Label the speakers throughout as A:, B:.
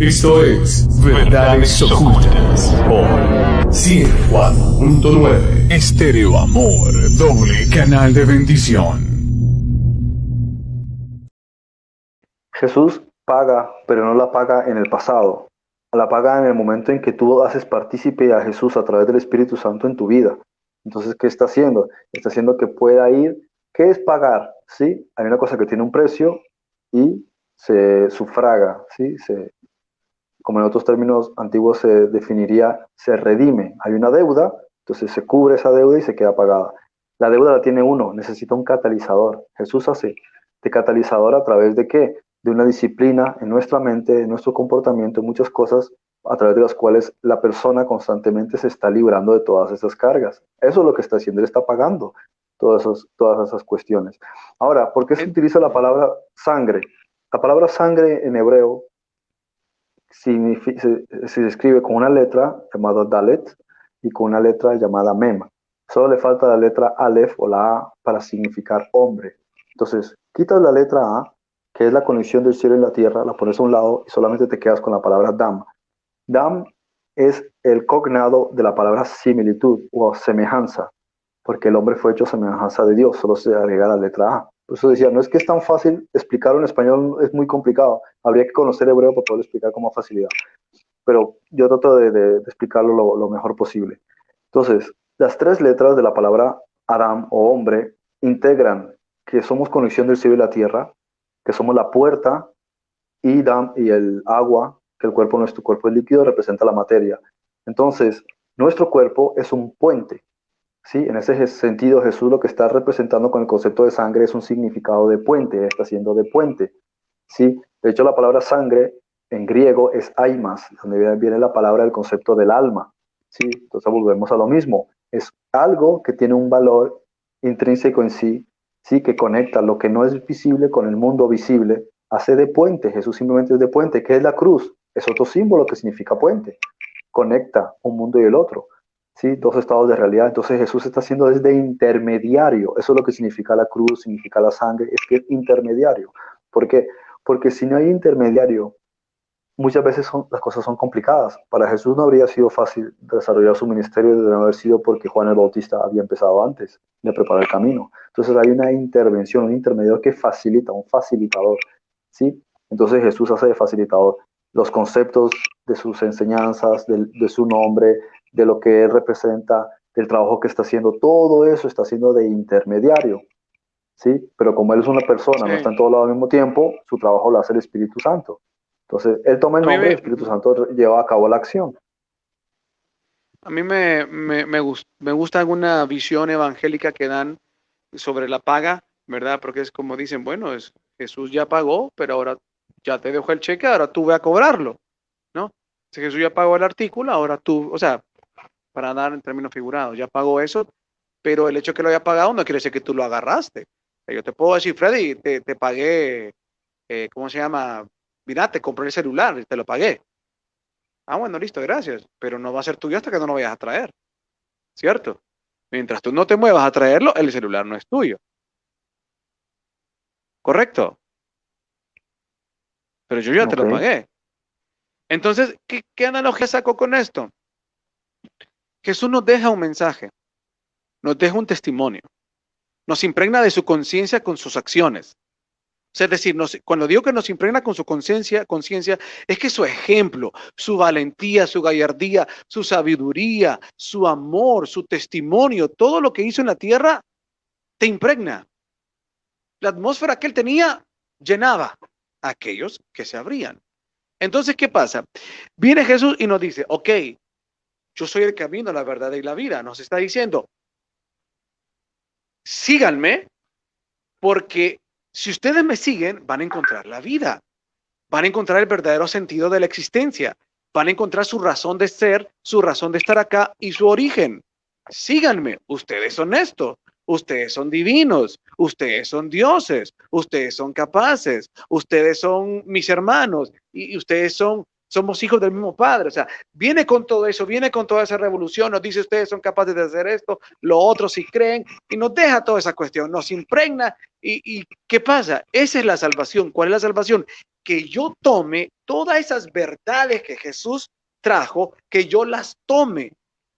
A: Esto es Verdades Ocultas por 104.9 Estéreo Amor, doble canal de bendición.
B: Jesús paga, pero no la paga en el pasado. La paga en el momento en que tú haces partícipe a Jesús a través del Espíritu Santo en tu vida. Entonces, ¿qué está haciendo? Está haciendo que pueda ir. ¿Qué es pagar? ¿Sí? Hay una cosa que tiene un precio y se sufraga, ¿sí? Se, como en otros términos antiguos se definiría, se redime. Hay una deuda, entonces se cubre esa deuda y se queda pagada. La deuda la tiene uno, necesita un catalizador. Jesús hace de catalizador a través de qué? De una disciplina en nuestra mente, en nuestro comportamiento, en muchas cosas a través de las cuales la persona constantemente se está librando de todas esas cargas. Eso es lo que está haciendo, él está pagando todas esas, todas esas cuestiones. Ahora, ¿por qué se utiliza la palabra sangre? La palabra sangre en hebreo se, se, escribe con una letra llamada Dalet y con una letra llamada Mem. Solo le falta la letra Aleph o la A para significar hombre. Entonces, quitas la letra A, que es la conexión del cielo y la tierra, la pones a un lado y solamente te quedas con la palabra Dam. Dam es el cognado de la palabra similitud o semejanza, porque el hombre fue hecho semejanza de Dios, solo se agrega la letra A. Por eso decía, no es que es tan fácil explicarlo en español, es muy complicado. Habría que conocer hebreo para poder explicar con más facilidad. Pero yo trato de, explicarlo lo, mejor posible. Entonces, las tres letras de la palabra Adam o hombre integran que somos conexión del cielo y la tierra, que somos la puerta, y Dam y el agua, que el cuerpo, nuestro cuerpo es líquido, representa la materia. Entonces, nuestro cuerpo es un puente ¿sí? En ese sentido, Jesús lo que está representando con el concepto de sangre es un significado de puente, está haciendo de puente. ¿sí? De hecho, la palabra sangre en griego es aimas, donde viene la palabra del concepto del alma. ¿sí? Entonces volvemos a lo mismo. Es algo que tiene un valor intrínseco en sí, sí, que conecta lo que no es visible con el mundo visible, hace de puente. Jesús simplemente es de puente. ¿Qué es la cruz? Es otro símbolo que significa puente. Conecta un mundo y el otro. ¿Sí? dos estados de realidad. Entonces Jesús está haciendo desde intermediario. Eso es lo que significa la cruz, significa la sangre, es que es intermediario. ¿Por qué? Porque si no hay intermediario, muchas veces las cosas son complicadas. Para Jesús no habría sido fácil desarrollar su ministerio de no haber sido porque Juan el Bautista había empezado antes de preparar el camino. Entonces hay una intervención, un intermediario que facilita, un facilitador. ¿sí? Entonces Jesús hace de facilitador los conceptos de sus enseñanzas, de su nombre, de lo que él representa, del trabajo que está haciendo, todo eso está haciendo de intermediario. ¿sí? Pero como él es una persona, no está en todos lados al mismo tiempo, su trabajo lo hace el Espíritu Santo. Entonces, él toma el nombre, el Espíritu Santo lleva a cabo la acción.
C: A mí me, me, me, me gusta alguna visión evangélica que dan sobre la paga, ¿verdad? Porque es como dicen, bueno, es, Jesús ya pagó, pero ahora ya te dejó el cheque, ahora tú ve a cobrarlo, ¿no? Si Jesús ya pagó el artículo, ahora tú, o sea, para dar en términos figurados. Ya pagó eso, pero el hecho de que lo haya pagado no quiere decir que tú lo agarraste. Yo te puedo decir, Freddy, te, te pagué, eh, ¿cómo se llama? Mira, te compré el celular y te lo pagué. Ah, bueno, listo, gracias. Pero no va a ser tuyo hasta que no lo vayas a traer. ¿Cierto? Mientras tú no te muevas a traerlo, el celular no es tuyo. ¿Correcto? Pero yo ya te lo pagué. Entonces, ¿qué, ¿qué analogía saco con esto? Jesús nos deja un mensaje, nos deja un testimonio, nos impregna de su conciencia con sus acciones. Es decir, cuando digo que nos impregna con su conciencia, conciencia, es que su ejemplo, su valentía, su gallardía, su sabiduría, su amor, su testimonio, todo lo que hizo en la tierra, te impregna. La atmósfera que él tenía llenaba a aquellos que se abrían. Entonces, ¿qué pasa? Viene Jesús y nos dice, ok, yo soy el camino, la verdad y la vida. Nos está diciendo, síganme, porque si ustedes me siguen, van a encontrar la vida, van a encontrar el verdadero sentido de la existencia, van a encontrar su razón de ser, su razón de estar acá y su origen. Síganme, ustedes son esto, ustedes son divinos, ustedes son dioses, ustedes son capaces, ustedes son mis hermanos. Y, ustedes son somos hijos del mismo Padre. O sea, viene con todo eso, viene con toda esa revolución, nos dice ustedes son capaces de hacer esto, lo otro si creen, y nos deja toda esa cuestión, nos impregna. ¿Y, ¿Y qué pasa? Esa es la salvación. ¿Cuál es la salvación? que yo tome todas esas verdades que Jesús trajo, que yo las tome.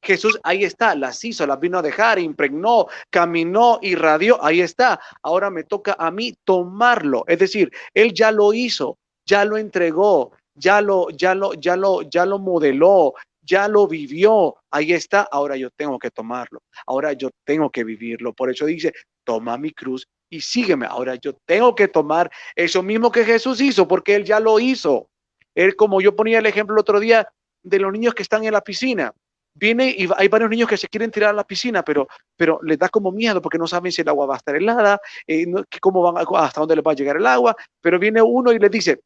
C: Jesús ahí está, las hizo, las vino a dejar, impregnó, caminó, irradió, ahí está. Ahora me toca a mí tomarlo. Es decir, Él ya lo hizo, ya lo entregó, ya lo, ya lo, ya lo, ya lo modeló, ya lo vivió, ahí está, ahora yo tengo que tomarlo, ahora yo tengo que vivirlo. Por eso dice, toma mi cruz y sígueme. Ahora yo tengo que tomar eso mismo que Jesús hizo, porque Él ya lo hizo. Él, como yo ponía el ejemplo el otro día de los niños que están en la piscina, viene y hay varios niños que se quieren tirar a la piscina, pero, pero les da como miedo porque no saben si el agua va a estar helada, eh, cómo van, hasta dónde les va a llegar el agua, pero viene uno y les dice,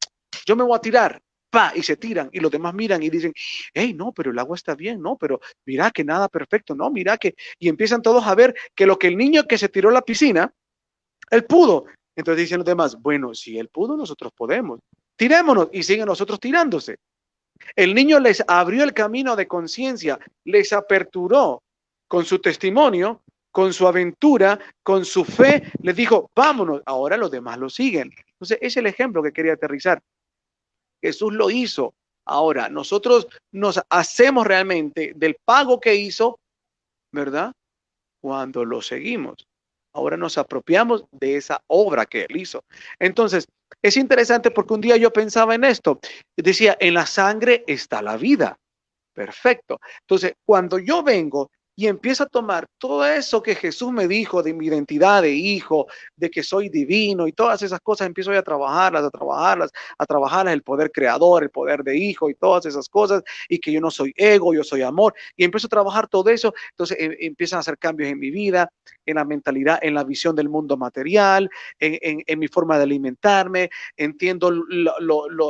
C: yo me voy a tirar, pa, y se tiran, y los demás miran y dicen, hey, no, pero el agua está bien, no, pero mira que nada perfecto, no, mira que, y empiezan todos a ver que lo que el niño que se tiró a la piscina, él pudo. Entonces dicen los demás, bueno, si él pudo, nosotros podemos. Tirémonos y siguen nosotros tirándose. El niño les abrió el camino de conciencia, les aperturó con su testimonio, con su aventura, con su fe, les dijo, vámonos, ahora los demás lo siguen. Entonces, es el ejemplo que quería aterrizar. Jesús lo hizo. Ahora, nosotros nos hacemos realmente del pago que hizo, ¿verdad? Cuando lo seguimos ahora nos apropiamos de esa obra que él hizo. Entonces, es interesante porque un día yo pensaba en esto. Decía, en la sangre está la vida. Perfecto. Entonces, cuando yo vengo y empiezo a tomar todo eso que Jesús me dijo de mi identidad de hijo, de que soy divino y todas esas cosas, empiezo a trabajarlas, a trabajarlas, a trabajarlas, el poder creador, el poder de hijo y todas esas cosas, y que yo no soy ego, yo soy amor, y empiezo a trabajar todo eso, entonces em, empiezan a hacer cambios en mi vida, en la mentalidad, en la visión del mundo material, en, mi forma de alimentarme, entiendo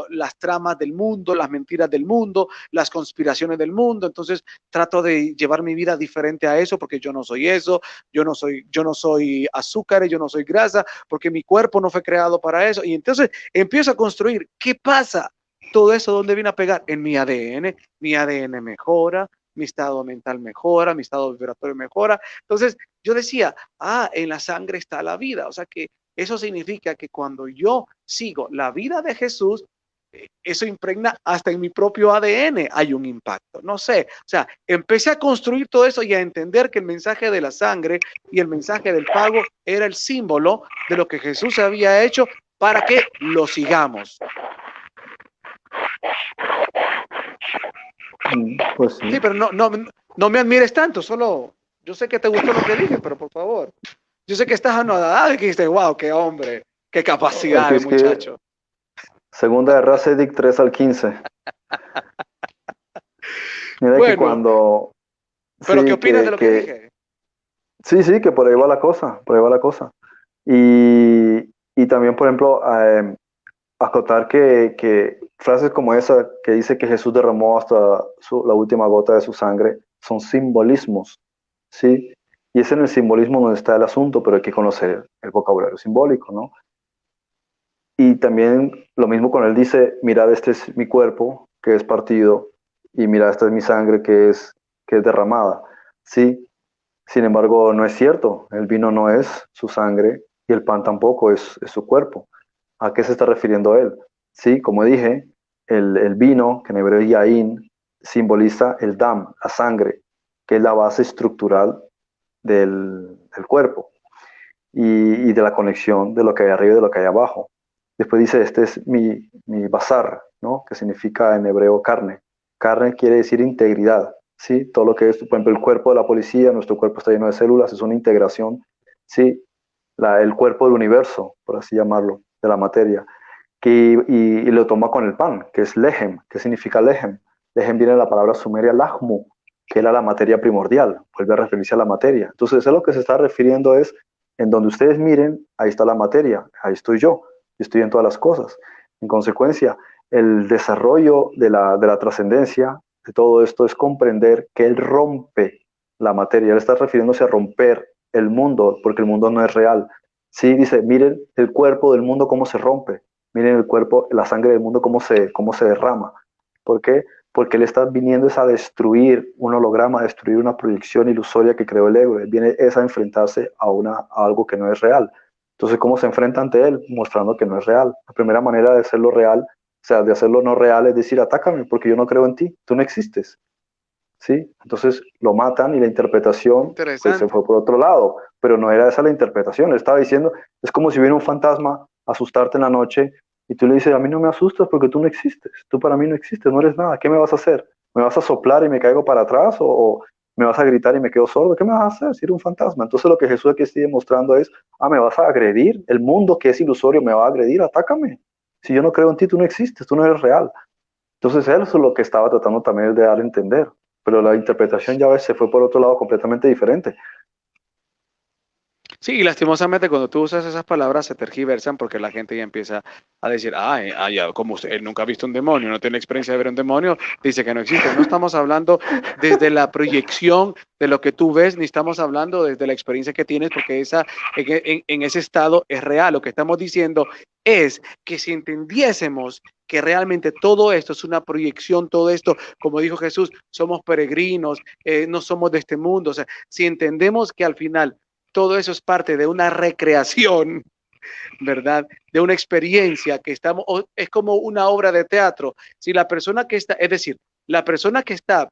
C: las tramas del mundo, las mentiras del mundo, las conspiraciones del mundo, entonces trato de llevar mi vida diferente diferente a eso porque yo no soy eso, yo no soy, yo no soy azúcar, yo no soy grasa, porque mi cuerpo no fue creado para eso. Y entonces empiezo a construir, ¿qué pasa? Todo eso, ¿dónde viene a pegar? En mi ADN, mi ADN mejora, mi estado mental mejora, mi estado vibratorio mejora. Entonces yo decía, ah, en la sangre está la vida. O sea que eso significa que cuando yo sigo la vida de Jesús, eso impregna hasta en mi propio ADN, hay un impacto. No sé, o sea, empecé a construir todo eso y a entender que el mensaje de la sangre y el mensaje del pago era el símbolo de lo que Jesús había hecho para que lo sigamos.
B: Mm, pues sí.
C: sí. pero no, no, no me admires tanto, solo yo sé que te gustó lo que dije, pero por favor, yo sé que estás anodada y que dijiste, wow, qué hombre, qué capacidad, muchacho.
B: Segunda de Rasedic 3 al 15. Mira que cuando...
C: Pero ¿qué opinas de lo que, dije?
B: Sí, sí, que por ahí va la cosa, por ahí va la cosa. Y, y también, por ejemplo, eh, acotar que, que, frases como esa que dice que Jesús derramó hasta la última gota de su sangre son simbolismos, ¿sí? Y es en el simbolismo donde está el asunto, pero hay que conocer el vocabulario simbólico, ¿no? Y también lo mismo con él dice, mirad, este es mi cuerpo que es partido y mirad, esta es mi sangre que es, que es derramada. Sí, sin embargo, no es cierto. El vino no es su sangre y el pan tampoco es, su cuerpo. ¿A qué se está refiriendo él? Sí, como dije, el, vino, que en hebreo es yain, simboliza el dam, la sangre, que es la base estructural del, cuerpo y, y, de la conexión de lo que hay arriba y de lo que hay abajo. Después dice, este es mi, mi bazar, ¿no? que significa en hebreo carne. Carne quiere decir integridad, ¿sí? Todo lo que es, por ejemplo, el cuerpo de la policía, nuestro cuerpo está lleno de células, es una integración, ¿sí? El cuerpo del universo, por así llamarlo, de la materia. Que, y, lo toma con el pan, que es lehem. ¿Qué significa lehem? Lehem viene de la palabra sumeria lahmu, que era la materia primordial, vuelve a referirse a la materia. Entonces, a lo que se está refiriendo es, en donde ustedes miren, ahí está la materia, ahí estoy yo estoy en todas las cosas. En consecuencia, el desarrollo de la, de la trascendencia de todo esto es comprender que Él rompe la materia. Él está refiriéndose a romper el mundo, porque el mundo no es real. Sí, dice, miren el cuerpo del mundo cómo se rompe, miren el cuerpo, la sangre del mundo cómo se, cómo se derrama. ¿Por qué? Porque Él está viniendo es a destruir un holograma, a destruir una proyección ilusoria que creó el ego. Él viene es a enfrentarse a, una, a algo que no es real. Entonces, ¿cómo se enfrenta ante él? Mostrando que no es real. La primera manera de hacerlo real, o sea, de hacerlo no real es decir, atácame porque yo no creo en ti, tú no existes. ¿Sí? Entonces lo matan y la interpretación pues, se fue por otro lado, pero no era esa la interpretación. Estaba diciendo, es como si viene un fantasma a asustarte en la noche y tú le dices, a mí no me asustas porque tú no existes, tú para mí no existes, no eres nada, ¿qué me vas a hacer? ¿Me vas a soplar y me caigo para atrás o, me vas a gritar y me quedo sordo? ¿Qué me vas a hacer si eres un fantasma? Entonces lo que Jesús aquí sigue mostrando es, ah, me vas a agredir, el mundo que es ilusorio me va a agredir, atácame. Si yo no creo en ti, tú no existes, tú no eres real. Entonces eso es lo que estaba tratando también de dar a entender, pero la interpretación ya se fue por otro lado completamente diferente.
C: Sí, lastimosamente cuando tú usas esas palabras se tergiversan porque la gente ya empieza a decir, ah, ya, como usted nunca ha visto un demonio, no tiene experiencia de ver un demonio, dice que no existe. No estamos hablando desde la proyección de lo que tú ves, ni estamos hablando desde la experiencia que tienes, porque esa, en, en ese estado es real. Lo que estamos diciendo es que si entendiésemos que realmente todo esto es una proyección, todo esto, como dijo Jesús, somos peregrinos, eh, no somos de este mundo. O sea, si entendemos que al final todo eso es parte de una recreación, ¿verdad? De una experiencia que estamos, es como una obra de teatro. Si la persona que está, es decir, la persona que está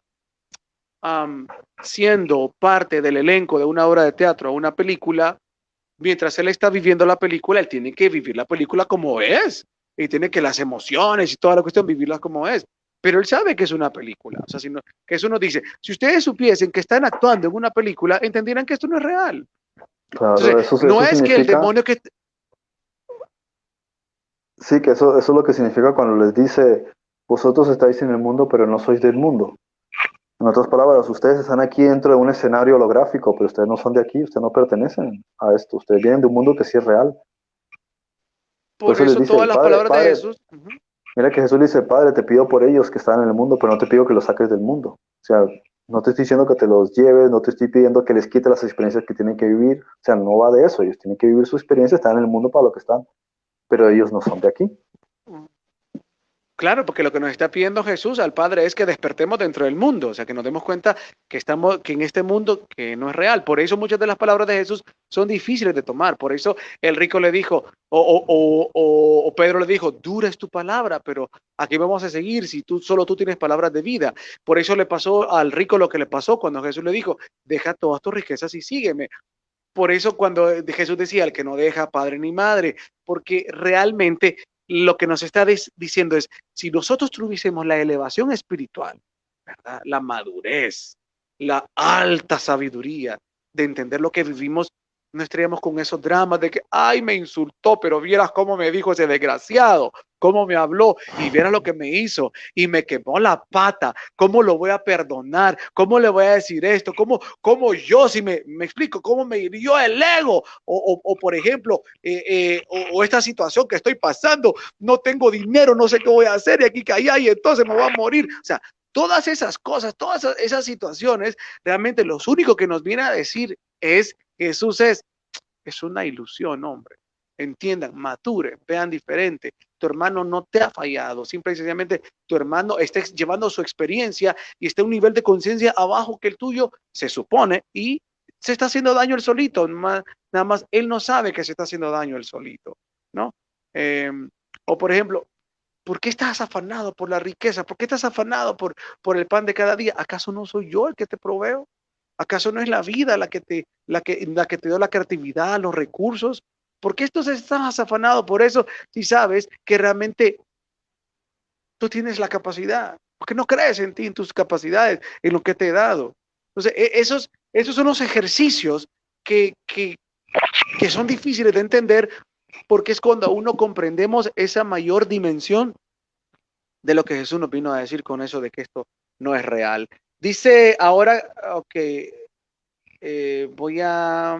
C: siendo parte del elenco de una obra de teatro o una película, mientras él está viviendo la película, él tiene que vivir la película como es. Y tiene que las emociones y toda la cuestión vivirlas como es. Pero él sabe que es una película. O sea, si no, que eso nos dice, si ustedes supiesen que están actuando en una película, entendieran que esto no es real no es que el demonio que...
B: Sí, que eso, eso es lo que significa cuando les dice, vosotros estáis en el mundo, pero no sois del mundo. En otras palabras, ustedes están aquí dentro de un escenario holográfico, pero ustedes no son de aquí, ustedes no pertenecen a esto, ustedes vienen de un mundo que sí es real.
C: Por, eso, todas las palabras de Jesús.
B: Mira que Jesús dice, Padre, te pido por ellos que están en el mundo, pero no te pido que los saques del mundo. O sea, no te estoy diciendo que te los lleves, no te estoy pidiendo que les quite las experiencias que tienen que vivir. O sea, no va de eso. Ellos tienen que vivir su experiencia, están en el mundo para lo que están. Pero ellos no son de aquí.
C: Claro, porque lo que nos está pidiendo Jesús al Padre es que despertemos dentro del mundo, o sea, que nos demos cuenta que estamos, que en este mundo que no es real. Por eso muchas de las palabras de Jesús son difíciles de tomar. Por eso el rico le dijo, o, Pedro le dijo, dura es tu palabra, pero aquí vamos a seguir si tú solo tú tienes palabras de vida. Por eso le pasó al rico lo que le pasó cuando Jesús le dijo, deja todas tus riquezas y sígueme. Por eso cuando Jesús decía, el que no deja padre ni madre, porque realmente lo que nos está diciendo es, si nosotros tuviésemos la elevación espiritual, la madurez, la alta sabiduría de entender lo que vivimos, no estaríamos con esos dramas de que, ay, me insultó, pero vieras cómo me dijo ese desgraciado, cómo me habló y vieras lo que me hizo y me quemó la pata, cómo lo voy a perdonar, cómo le voy a decir esto, cómo, cómo yo, si me, me explico, cómo me hirió el ego o, o, por ejemplo, eh, eh, o, esta situación que estoy pasando, no tengo dinero, no sé qué voy a hacer y aquí caí y entonces me voy a morir. O sea, todas esas cosas, todas esas situaciones, realmente lo único que nos viene a decir es Jesús es, es una ilusión, hombre. Entiendan, mature, vean diferente. Tu hermano no te ha fallado, simple y sencillamente tu hermano está llevando su experiencia y está a un nivel de conciencia abajo que el tuyo, se supone, y se está haciendo daño el solito. Nada más él no sabe que se está haciendo daño el solito, ¿no? Em, o por ejemplo, ¿por qué estás afanado por la riqueza? ¿Por qué estás afanado por, por el pan de cada día? ¿Acaso no soy yo el que te proveo? ¿Acaso no es la vida la que te, la que, la que te dio la creatividad, los recursos? ¿Por qué entonces estás afanado por eso si sabes que realmente tú tienes la capacidad? Porque no crees en ti, en tus capacidades, en lo que te he dado. Entonces, e, esos, esos son los ejercicios que, que, que son difíciles de entender porque es cuando uno comprendemos esa mayor dimensión de lo que Jesús nos vino a decir con eso de que esto no es real. Dice ahora, ok, eh, voy a,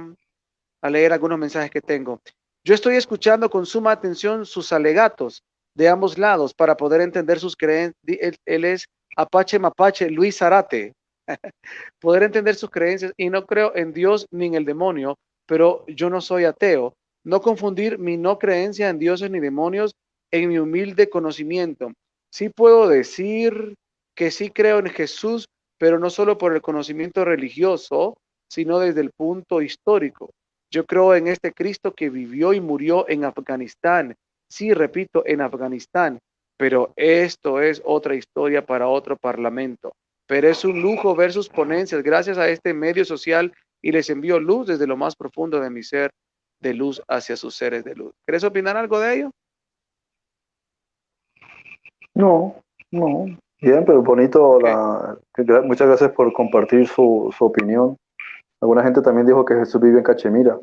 C: leer algunos mensajes que tengo. Yo estoy escuchando con suma atención sus alegatos de ambos lados para poder entender sus creencias. Él, es Apache Mapache Luis Zarate. poder entender sus creencias y no creo en Dios ni en el demonio, pero yo no soy ateo. No confundir mi no creencia en dioses ni demonios en mi humilde conocimiento. Sí puedo decir que sí creo en Jesús pero no solo por el conocimiento religioso, sino desde el punto histórico. Yo creo en este Cristo que vivió y murió en Afganistán. Sí, repito, en Afganistán. Pero esto es otra historia para otro parlamento. Pero es un lujo ver sus ponencias gracias a este medio social y les envío luz desde lo más profundo de mi ser, de luz hacia sus seres de luz. ¿Quieres opinar algo de ello?
B: No, no. Bien, pero bonito. La, muchas gracias por compartir su, su opinión. Alguna gente también dijo que Jesús vive en Cachemira.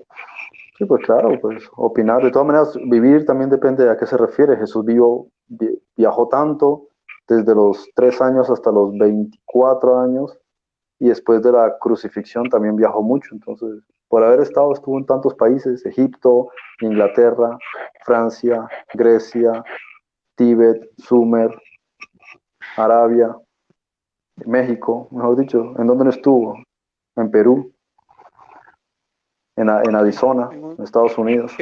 B: Sí, pues claro, pues opinar. De todas maneras, vivir también depende de a qué se refiere. Jesús vivió, viajó tanto, desde los tres años hasta los 24 años, y después de la crucifixión también viajó mucho. Entonces, por haber estado, estuvo en tantos países, Egipto, Inglaterra, Francia, Grecia, Tíbet, Sumer, Arabia, México, mejor dicho, ¿en dónde no estuvo? En Perú, en, en Arizona, en Estados Unidos.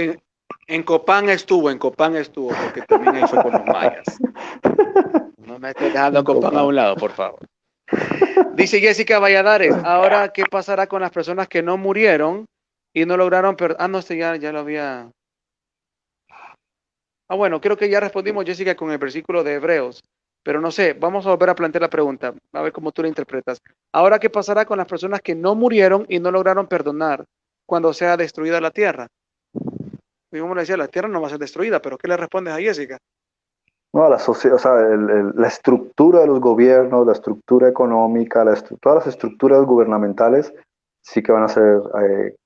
C: En, Copán estuvo, en Copán estuvo, porque también ahí fue con los mayas. No me estés dejando Copán a un lado, por favor. Dice Jessica Valladares, ahora, ¿qué pasará con las personas que no murieron y no lograron... Ah, no, este ya, ya lo había... Ah, bueno, creo que ya respondimos, Jessica, con el versículo de Hebreos. Pero no sé, vamos a volver a plantear la pregunta, a ver cómo tú la interpretas. Ahora, ¿qué pasará con las personas que no murieron y no lograron perdonar cuando sea destruida la tierra? Y como le decía, la tierra no va a ser destruida, pero ¿qué le respondes a Jessica?
B: No, la sociedad, o sea, la estructura de los gobiernos, la estructura económica, todas las estructuras gubernamentales sí que van a ser, eh,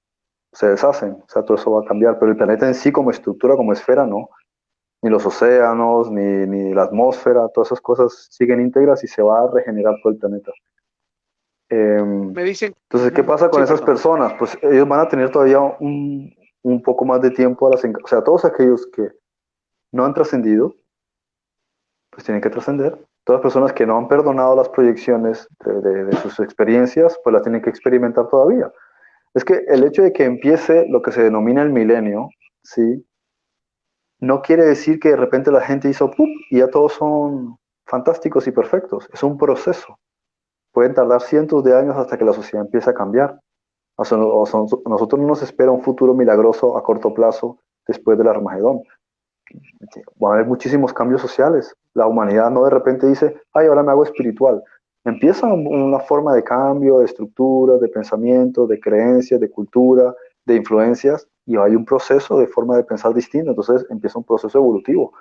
B: se deshacen, o sea, todo eso va a cambiar, pero el planeta en sí como estructura, como esfera, no ni los océanos, ni, ni, la atmósfera, todas esas cosas siguen íntegras y se va a regenerar todo el planeta.
C: Em, Me dicen.
B: Entonces, ¿qué pasa con esas personas? Pues ellos van a tener todavía un, un poco más de tiempo a las. O sea, todos aquellos que no han trascendido, pues tienen que trascender. Todas las personas que no han perdonado las proyecciones de, de, de sus experiencias, pues las tienen que experimentar todavía. Es que el hecho de que empiece lo que se denomina el milenio, ¿sí? No quiere decir que de repente la gente hizo y ya todos son fantásticos y perfectos. Es un proceso. Pueden tardar cientos de años hasta que la sociedad empiece a cambiar. A nosotros no nos espera un futuro milagroso a corto plazo después del Armagedón. Van a haber muchísimos cambios sociales. La humanidad no de repente dice, ay, ahora me hago espiritual. Empieza una forma de cambio, de estructura, de pensamiento, de creencias, de cultura, de influencias, y hay un proceso de forma de pensar distinto, entonces empieza un proceso evolutivo,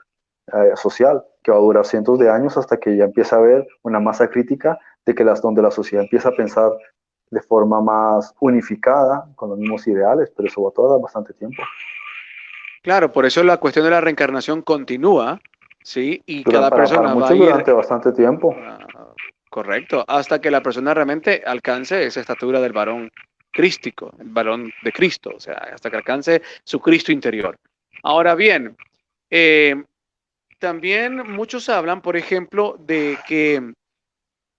B: eh, social, que va a durar cientos de años hasta que ya empieza a haber una masa crítica de que las, donde la sociedad empieza a pensar de forma más unificada, con los mismos ideales, pero eso va a tardar bastante tiempo.
C: Claro, por eso la cuestión de la reencarnación continúa, ¿sí? Y cada persona va a ir...
B: durante bastante tiempo. Ah,
C: correcto, hasta que la persona realmente alcance esa estatura del varón crístico, el varón de Cristo, o sea, hasta que alcance su Cristo interior. Ahora bien, eh, también muchos hablan, por ejemplo, de que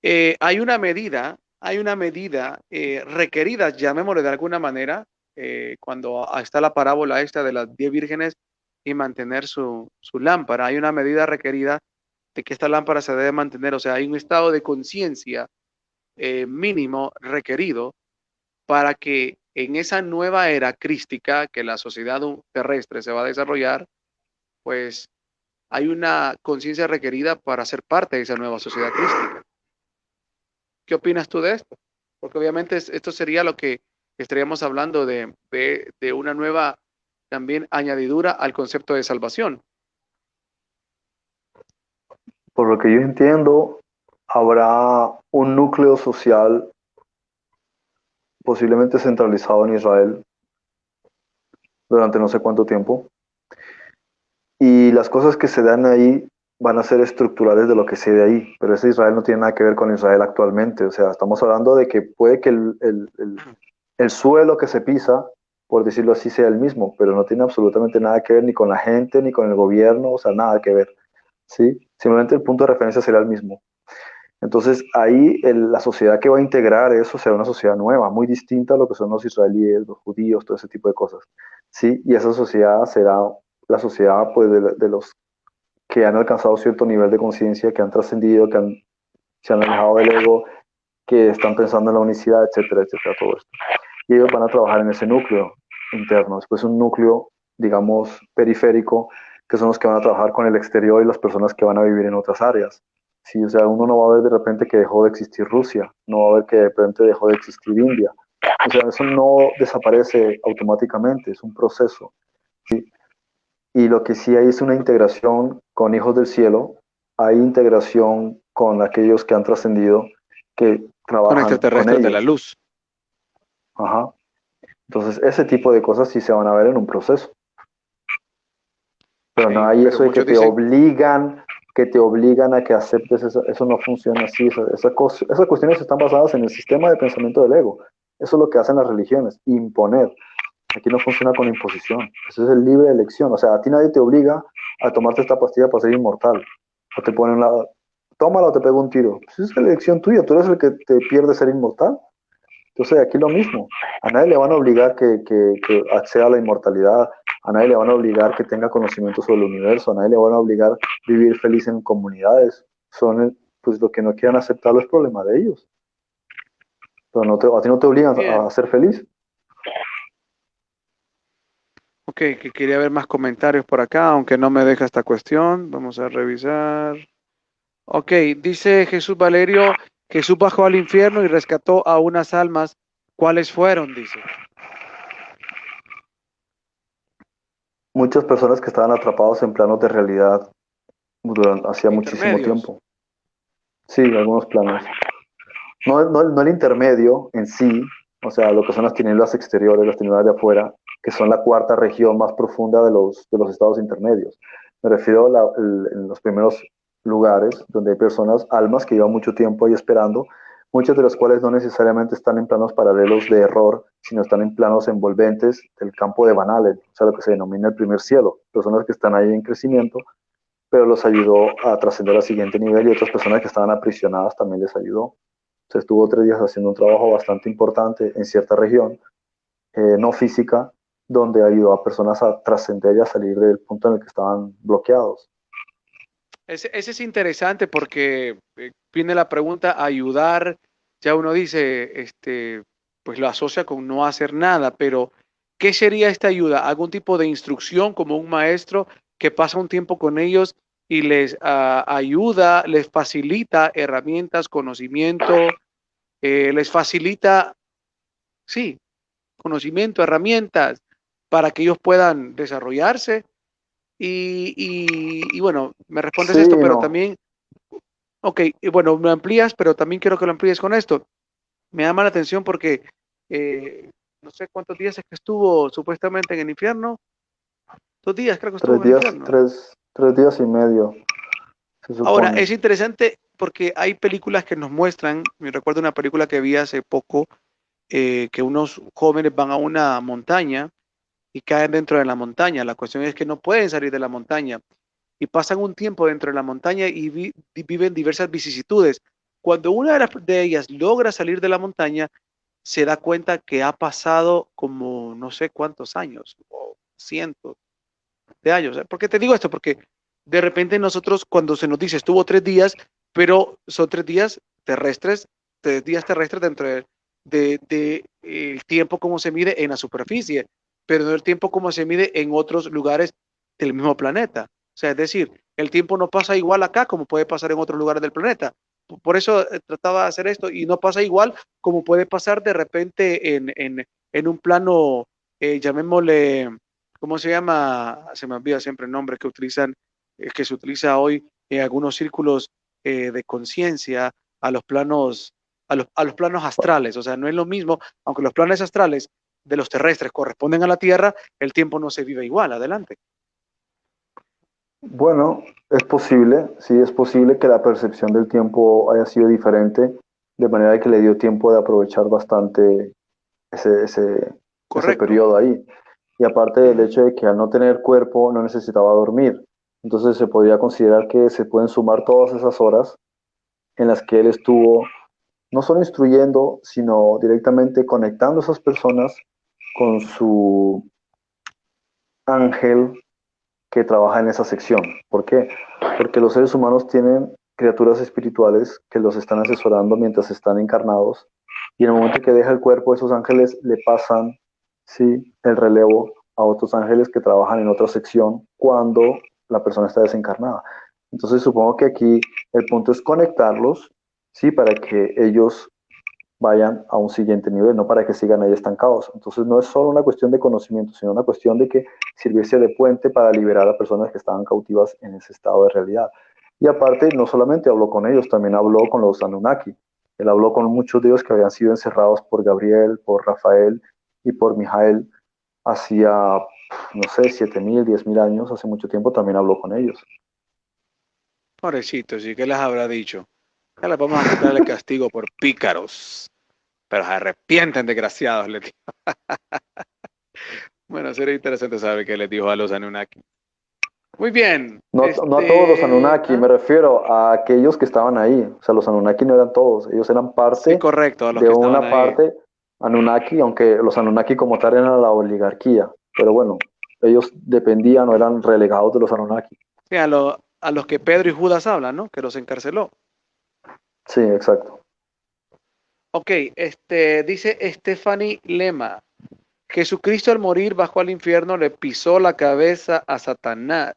C: eh, hay una medida, hay una medida eh, requerida, llamémosle de alguna manera, cuando está la parábola esta de las diez vírgenes y mantener su, su lámpara, hay una medida requerida de que esta lámpara se debe mantener, o sea, hay un estado de conciencia mínimo requerido para que en esa nueva era crística que la sociedad terrestre se va a desarrollar, pues hay una conciencia requerida para ser parte de esa nueva sociedad crística. ¿Qué opinas tú de esto? Porque obviamente esto sería lo que estaríamos hablando de, de una nueva también añadidura al concepto de salvación.
B: Por lo que yo entiendo, habrá un núcleo social posiblemente centralizado en Israel durante no sé cuánto tiempo. Y las cosas que se dan ahí van a ser estructurales de lo que se de ahí, pero ese Israel no tiene nada que ver con Israel actualmente. O sea, estamos hablando de que puede que el, el, el, suelo que se pisa, por decirlo así, sea el mismo, pero no tiene absolutamente nada que ver ni con la gente, ni con el gobierno, o sea, nada que ver. ¿sí? Simplemente el punto de referencia será el mismo. Entonces ahí la sociedad que va a integrar eso será una sociedad nueva, muy distinta a lo que son los israelíes, los judíos, todo ese tipo de cosas. ¿sí? Y esa sociedad será la sociedad pues, de, los que han alcanzado cierto nivel de conciencia, que han trascendido, que han, se han alejado del ego, que están pensando en la unicidad, etcétera, etcétera, todo esto. Y ellos van a trabajar en ese núcleo. interno, después un núcleo, digamos, periférico, que son los que van a trabajar con el exterior y las personas que van a vivir en otras áreas. Sí, o sea, uno no va a ver de repente que dejó de existir Rusia, no va a ver que de repente dejó de existir India. O sea, eso no desaparece automáticamente, es un proceso. ¿sí? Y lo que sí hay es una integración con hijos del cielo, hay integración con aquellos que han trascendido, que trabajan con
C: extraterrestres de la luz.
B: Ajá. Entonces, ese tipo de cosas sí se van a ver en un proceso. Pero no hay eso de que te obligan que te obligan a que aceptes eso, eso no funciona así. esas cuestiones están basadas en el sistema de pensamiento del ego. Eso es lo que hacen las religiones, imponer. Aquí no funciona con imposición. Eso es el libre elección. O sea, a ti nadie te obliga a tomarte esta pastilla para ser inmortal. O te ponen la... Tómala o te pego un tiro. Pues es la elección tuya. Tú eres el que te pierde ser inmortal. Entonces aquí lo mismo. A nadie le van a obligar que, que, que acceda a la inmortalidad a nadie le van a obligar que tenga conocimiento sobre el universo, a nadie le van a obligar a vivir feliz en comunidades. Son pues lo que no quieran aceptar los problemas de ellos. Pero no te, a no te obligan a, ser feliz.
C: Ok, que quería ver más comentarios por acá, aunque no me deja esta cuestión. Vamos a revisar. Ok, dice Jesús Valerio, Jesús bajó al infierno y rescató a unas almas. ¿Cuáles fueron? Dice.
B: Muchas personas que estaban atrapados en planos de realidad durante, hacía muchísimo tiempo. Sí, algunos planos. No, no, no, el intermedio en sí, o sea, lo que son las tinieblas exteriores, las tinieblas de afuera, que son la cuarta región más profunda de los, de los estados intermedios. Me refiero a en los primeros lugares donde hay personas, almas que llevan mucho tiempo ahí esperando muchas de las cuales no necesariamente están en planos paralelos de error, sino están en planos envolventes del campo de Van o sea, lo que se denomina el primer cielo. Personas que están ahí en crecimiento, pero los ayudó a trascender al siguiente nivel y otras personas que estaban aprisionadas también les ayudó. Se estuvo tres días haciendo un trabajo bastante importante en cierta región, eh, no física, donde ayudó a personas a trascender y a salir del punto en el que estaban bloqueados.
C: Ese, es interesante porque eh, viene la pregunta, ayudar, ya uno dice, este, pues lo asocia con no hacer nada, pero ¿qué sería esta ayuda? ¿Algún tipo de instrucción como un maestro que pasa un tiempo con ellos y les ah, ayuda, les facilita herramientas, conocimiento, eh, les facilita, sí, conocimiento, herramientas para que ellos puedan desarrollarse? Y, bueno, me respondes esto, pero también, ok, bueno, me amplías, pero también quiero que lo amplíes con esto. Me llama la atención porque eh, no sé cuántos días es que estuvo supuestamente en el infierno. Dos días, creo que estuvo
B: tres días, en el infierno. Tres, días y medio.
C: Ahora, es interesante porque hay películas que nos muestran, me recuerdo una película que vi hace poco, eh, que unos jóvenes van a una montaña y caen dentro de la montaña. La cuestión es que no pueden salir de la montaña y pasan un tiempo dentro de la montaña y viven diversas vicisitudes. Cuando una de ellas logra salir de la montaña, se da cuenta que ha pasado como no sé cuántos años, o cientos de años. ¿Por qué te digo esto? Porque de repente nosotros cuando se nos dice estuvo tres días, pero son tres días terrestres, tres días terrestres dentro del de, el tiempo como se mide en la superficie pero no el tiempo como se mide en otros lugares del mismo planeta. O sea, es decir, el tiempo no pasa igual acá como puede pasar en otros lugares del planeta. Por eso eh, trataba de hacer esto y no pasa igual como puede pasar de repente en, en, en un plano, eh, llamémosle, ¿cómo se llama? Se me olvida siempre el nombre que utilizan, eh, que se utiliza hoy en algunos círculos de conciencia a los planos a los, a los planos astrales. O sea, no es lo mismo, aunque los planes astrales de los terrestres corresponden a la Tierra, el tiempo no se vive igual. Adelante.
B: Bueno, es posible, sí es posible que la percepción del tiempo haya sido diferente, de manera que le dio tiempo de aprovechar bastante ese, ese, ese periodo ahí. Y aparte del hecho de que al no tener cuerpo no necesitaba dormir, entonces se podría considerar que se pueden sumar todas esas horas en las que él estuvo no solo instruyendo, sino directamente conectando a esas personas con su ángel que trabaja en esa sección. ¿Por qué? Porque los seres humanos tienen criaturas espirituales que los están asesorando mientras están encarnados y en el momento que deja el cuerpo, esos ángeles le pasan ¿sí? el relevo a otros ángeles que trabajan en otra sección cuando la persona está desencarnada. Entonces supongo que aquí el punto es conectarlos, ¿sí? Para que ellos vayan a un siguiente nivel, no para que sigan ahí estancados. Entonces no es solo una cuestión de conocimiento, sino una cuestión de que sirviese de puente para liberar a personas que estaban cautivas en ese estado de realidad. Y aparte, no solamente habló con ellos, también habló con los Anunnaki. Él habló con muchos de ellos que habían sido encerrados por Gabriel, por Rafael y por Mijael hacía, no sé, 7.000, 10.000 años, hace mucho tiempo, también habló con ellos.
C: Pobrecitos, ¿y qué les habrá dicho? Ya les vamos a quitar el castigo por pícaros, pero se arrepienten, desgraciados, les dijo. bueno, sería interesante saber qué les dijo a los Anunnaki. Muy bien.
B: No, no a todos los este, Anunnaki, me refiero a aquellos que estaban ahí. O sea, los Anunnaki no eran todos, ellos eran parte
C: correcto,
B: de una parte Anunnaki, aunque los Anunnaki como tal eran la oligarquía, pero bueno, ellos dependían o eran relegados de los Anunnaki.
C: Sí, a, a los que Pedro y Judas hablan, ¿no? Que los encarceló.
B: Sí, exacto.
C: Ok, este, dice Stephanie Lema, Jesucristo al morir bajó al infierno, le pisó la cabeza a Satanás,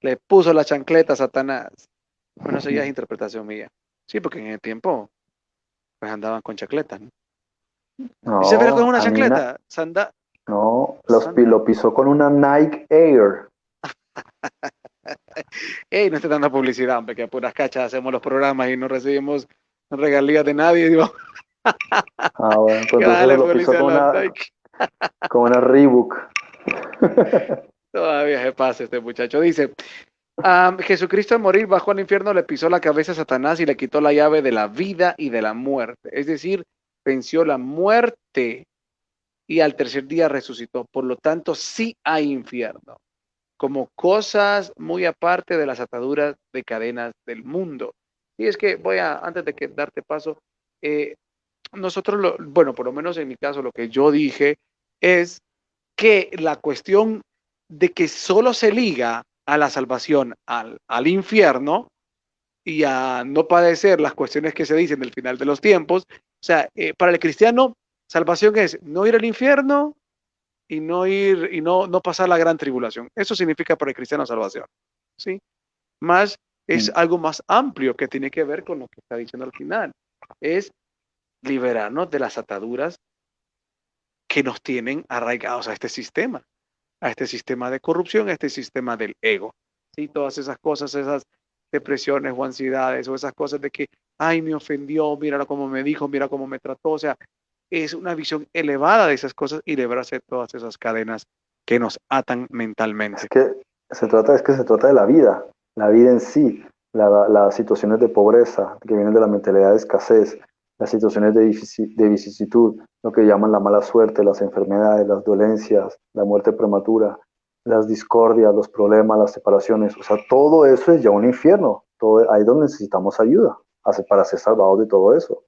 C: le puso la chancleta a Satanás. Bueno, eso ya es interpretación mía. Sí, porque en el tiempo pues andaban con chancletas, ¿no?
B: No,
C: Dice, pero con una chancleta.
B: No, lo pisó con una Nike Air.
C: Ey, no esté dando publicidad, hombre, que a puras cachas hacemos los programas y no recibimos regalías de nadie. Digo.
B: Ah, bueno, pues entonces lo pisó con una, con una Reebok.
C: Todavía se pasa este muchacho. Dice, Jesucristo al morir bajó al infierno, le pisó la cabeza a Satanás y le quitó la llave de la vida y de la muerte. Es decir, venció la muerte y al tercer día resucitó. Por lo tanto, sí hay infierno, como cosas muy aparte de las ataduras de cadenas del mundo. Y es que voy a, antes de que darte paso, eh, nosotros, lo, bueno, por lo menos en mi caso, lo que yo dije es que la cuestión de que solo se liga a la salvación al, al infierno y a no padecer las cuestiones que se dicen del final de los tiempos, o sea, eh, para el cristiano, salvación es no ir al infierno y no ir y no, no pasar la gran tribulación. Eso significa para el cristiano salvación. ¿sí? Más es mm. algo más amplio que tiene que ver con lo que está diciendo al final. Es liberarnos de las ataduras que nos tienen arraigados a este sistema, a este sistema de corrupción, a este sistema del ego. ¿sí? Todas esas cosas, esas depresiones o ansiedades o esas cosas de que, ay, me ofendió, mira cómo me dijo, mira cómo me trató. O sea, es una visión elevada de esas cosas y librarse de todas esas cadenas que nos atan mentalmente.
B: Es que se trata, es que se trata de la vida, la vida en sí, las situaciones de pobreza que vienen de la mentalidad de escasez, las situaciones de, de vicisitud, lo que llaman la mala suerte, las enfermedades, las dolencias, la muerte prematura, las discordias, los problemas, las separaciones, o sea, todo eso es ya un infierno, todo, ahí es donde necesitamos ayuda para ser salvados de todo eso.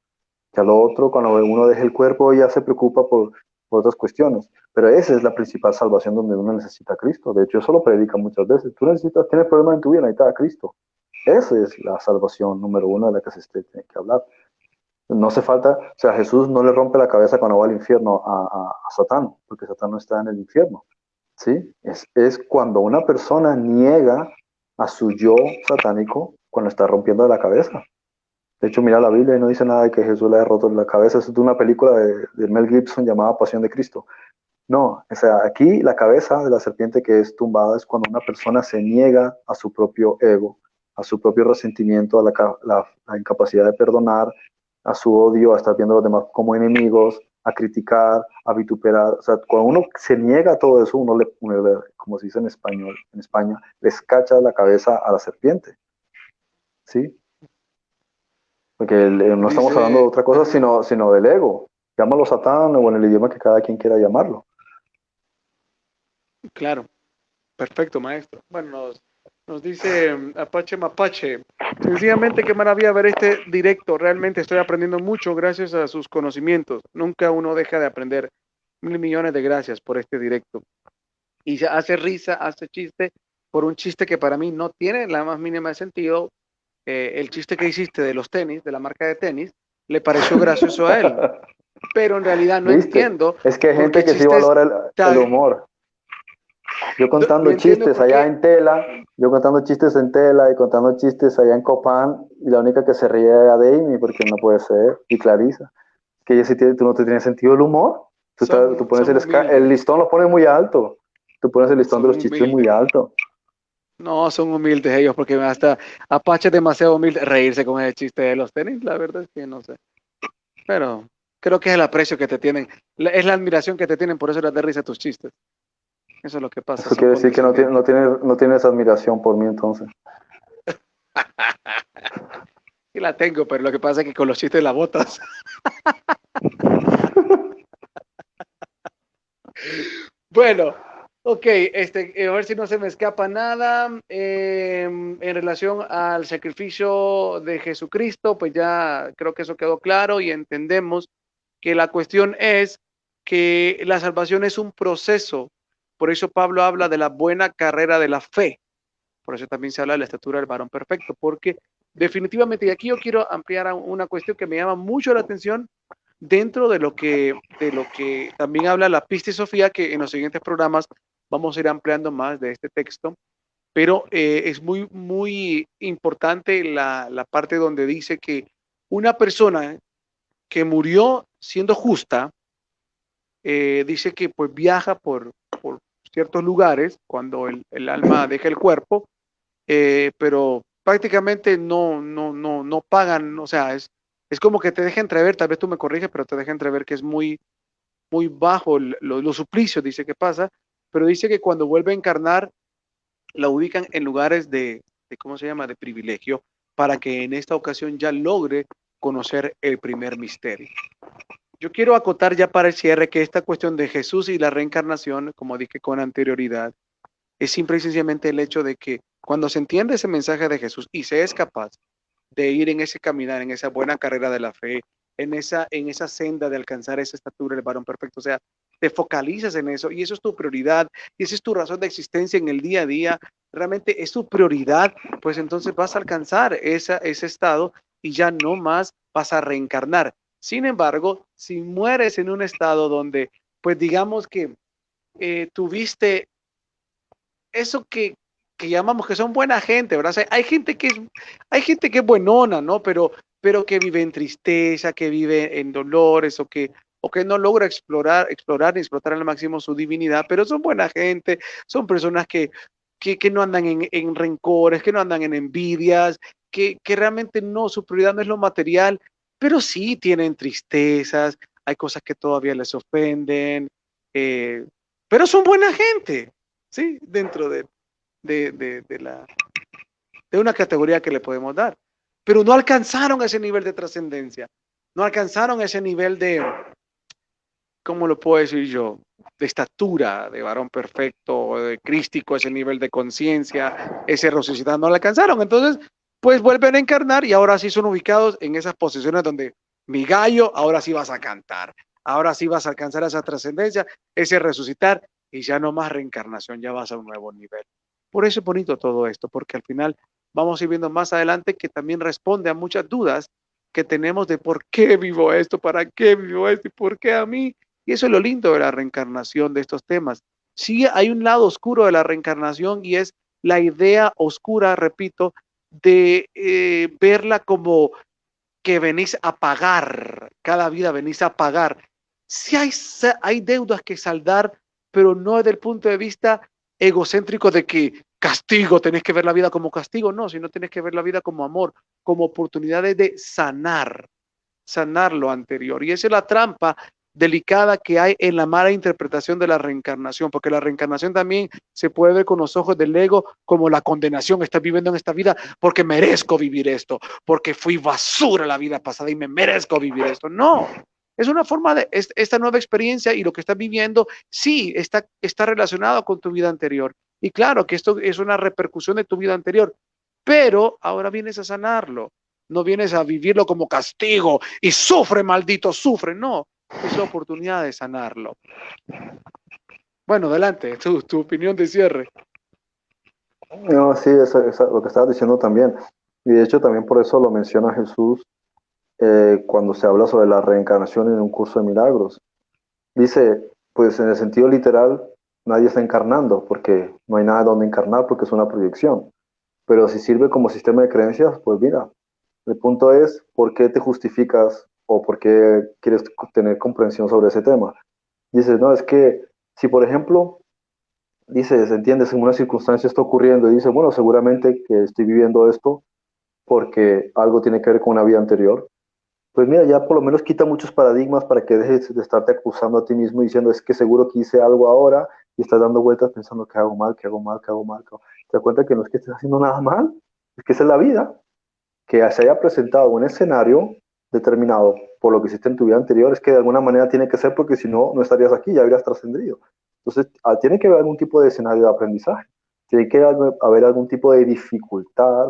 B: Ya lo otro, cuando uno deja el cuerpo, ya se preocupa por, otras cuestiones, pero esa es la principal salvación donde uno necesita a Cristo. De hecho, eso lo predica muchas veces. Tú necesitas, tienes problemas en tu vida, necesitas a Cristo. Esa es la salvación número uno de la que se tiene que hablar. No hace falta, o sea, Jesús no le rompe la cabeza cuando va al infierno a, a Satán, porque Satán no está en el infierno. ¿sí? Es, es cuando una persona niega a su yo satánico cuando está rompiendo la cabeza. De hecho, mira la Biblia y no dice nada de que Jesús le haya roto la cabeza. Es de una película de, Mel Gibson llamada Pasión de Cristo. No, o sea, aquí la cabeza de la serpiente que es tumbada es cuando una persona se niega a su propio ego, a su propio resentimiento, a la, incapacidad de perdonar, a su odio, a estar viendo a los demás como enemigos, a criticar, a vituperar. O sea, cuando uno se niega a todo eso, uno le, como se dice en español, en España, le escacha la cabeza a la serpiente. ¿Sí? Porque no estamos hablando de otra cosa, sino, sino del ego. Llámalo Satán o en el idioma que cada quien quiera llamarlo.
C: Claro. Perfecto, maestro. Bueno, nos dice mm, Apache Mapache, sencillamente qué maravilla ver este directo. Realmente estoy aprendiendo mucho gracias a sus conocimientos. Nunca uno deja de aprender. Mil millones de gracias por este directo. Y se hace risa, hace chiste por un chiste que para mí no tiene la más mínima de sentido. Eh, el chiste que hiciste de los tenis, de la marca de tenis, le pareció gracioso a él. pero en realidad no entiendo.
B: Es que hay gente que sí valora el, humor. Yo contando chistes allá en tela, yo contando chistes en tela y contando chistes allá en Copán, y la única que se ríe es a Amy, porque no puede ser, y Clarisa. Que ella sí tiene, tú no te tienes sentido el humor. Tú, tú pones el, el, listón lo pones muy alto. Tú pones el listón de los chistes muy alto.
C: No, son humildes ellos, porque hasta Apache es demasiado humilde reírse con el chiste de los tenis, la verdad es que no sé. Pero creo que es el aprecio que te tienen, es la admiración que te tienen, por eso les da risa tus chistes. Eso es lo que pasa.
B: Eso quiere decir que no, tiene, no, tiene, no tienes admiración por mí entonces.
C: sí la tengo, pero lo que pasa es que con los chistes la botas. bueno, Ok, este, eh, a ver si no se me escapa nada. Em, en relación al sacrificio de Jesucristo, pues ya creo que eso quedó claro y entendemos que la cuestión es que la salvación es un proceso. Por eso Pablo habla de la buena carrera de la fe. Por eso también se habla de la estatura del varón perfecto, porque definitivamente, y aquí yo quiero ampliar una cuestión que me llama mucho la atención dentro de lo que, de lo que también habla la pista y Sofía, que en los siguientes programas Vamos a ir ampliando más de este texto, pero eh, es muy, muy importante la, la parte donde dice que una persona que murió siendo justa, eh, dice que pues viaja por, por ciertos lugares cuando el, el, alma deja el cuerpo, eh, pero prácticamente no, no, no, no pagan, o sea, es, es como que te deja entrever, tal vez tú me corriges, pero te deja entrever que es muy, muy bajo los suplicios, dice que pasa, pero dice que cuando vuelve a encarnar, la ubican en lugares de, ¿cómo se llama?, de privilegio, para que en esta ocasión ya logre conocer el primer misterio. Yo quiero acotar ya para el cierre que esta cuestión de Jesús y la reencarnación, como dije con anterioridad, es simple y sencillamente el hecho de que cuando se entiende ese mensaje de Jesús y se es capaz de ir en ese caminar, en esa buena carrera de la fe, en esa, en esa senda de alcanzar esa estatura del varón perfecto, o sea, te focalizas en eso y eso es tu prioridad y esa es tu razón de existencia en el día a día, realmente es tu prioridad, pues entonces vas a alcanzar esa, ese estado y ya no más vas a reencarnar. Sin embargo, si mueres en un estado donde, pues digamos que eh, tuviste eso que, que llamamos que son buena gente, ¿verdad? hay gente que es, hay gente que es buenona, ¿no? Pero, pero que vive en tristeza, que vive en dolores o que o que no logra explorar, explorar y explotar al máximo su divinidad, pero son buena gente, son personas que, que, no andan en, rencores, que no andan en envidias, que, que realmente no, su prioridad no es lo material, pero sí tienen tristezas, hay cosas que todavía les ofenden, eh, pero son buena gente, ¿sí? Dentro de, de, de, de, la, de una categoría que le podemos dar. Pero no alcanzaron ese nivel de trascendencia, no alcanzaron ese nivel de, ¿cómo lo puedo decir yo? De estatura, de varón perfecto, de crístico, ese nivel de conciencia, ese resucitado, no lo alcanzaron. Entonces, pues vuelven a encarnar y ahora sí son ubicados en esas posiciones donde mi gallo, ahora sí vas a cantar, ahora sí vas a alcanzar esa trascendencia, ese resucitar y ya no más reencarnación, ya vas a un nuevo nivel. Por eso es bonito todo esto, porque al final vamos a ir viendo más adelante que también responde a muchas dudas que tenemos de por qué vivo esto, para qué vivo esto y por qué a mí. Y eso es lo lindo de la reencarnación de estos temas. Sí hay un lado oscuro de la reencarnación y es la idea oscura, repito, de eh, verla como que venís a pagar, cada vida venís a pagar. Sí hay, hay deudas que saldar, pero no desde el punto de vista egocéntrico de que castigo, tenés que ver la vida como castigo, no, sino tenés que ver la vida como amor, como oportunidades de sanar, sanar lo anterior. Y esa es la trampa delicada que hay en la mala interpretación de la reencarnación, porque la reencarnación también se puede ver con los ojos del ego como la condenación, estás viviendo en esta vida porque merezco vivir esto, porque fui basura la vida pasada y me merezco vivir esto. No, es una forma de esta nueva experiencia y lo que estás viviendo, sí, está, está relacionado con tu vida anterior. Y claro que esto es una repercusión de tu vida anterior, pero ahora vienes a sanarlo. No vienes a vivirlo como castigo y sufre, maldito, sufre. No, es la oportunidad de sanarlo. Bueno, adelante, tu, tu opinión de cierre.
B: No, sí, es, lo que estabas diciendo también. Y de hecho también por eso lo menciona Jesús eh, cuando se habla sobre la reencarnación en un curso de milagros. Dice, pues en el sentido literal, nadie está encarnando porque no hay nada donde encarnar porque es una proyección. Pero si sirve como sistema de creencias, pues mira, el punto es por qué te justificas o por qué quieres tener comprensión sobre ese tema. Dices, no, es que si por ejemplo, dices, entiendes, en una circunstancia está ocurriendo y dice, bueno, seguramente que estoy viviendo esto porque algo tiene que ver con una vida anterior, pues mira, ya por lo menos quita muchos paradigmas para que dejes de estarte acusando a ti mismo diciendo es que seguro que hice algo ahora y estás dando vueltas pensando que hago mal, que hago mal, que hago mal. Te das cuenta que no es que estés haciendo nada mal, es que esa es la vida. Que se haya presentado un escenario determinado por lo que hiciste en tu vida anterior es que de alguna manera tiene que ser porque si no, no estarías aquí, ya habrías trascendido. Entonces, ah, tiene que haber algún tipo de escenario de aprendizaje, tiene que haber algún tipo de dificultad,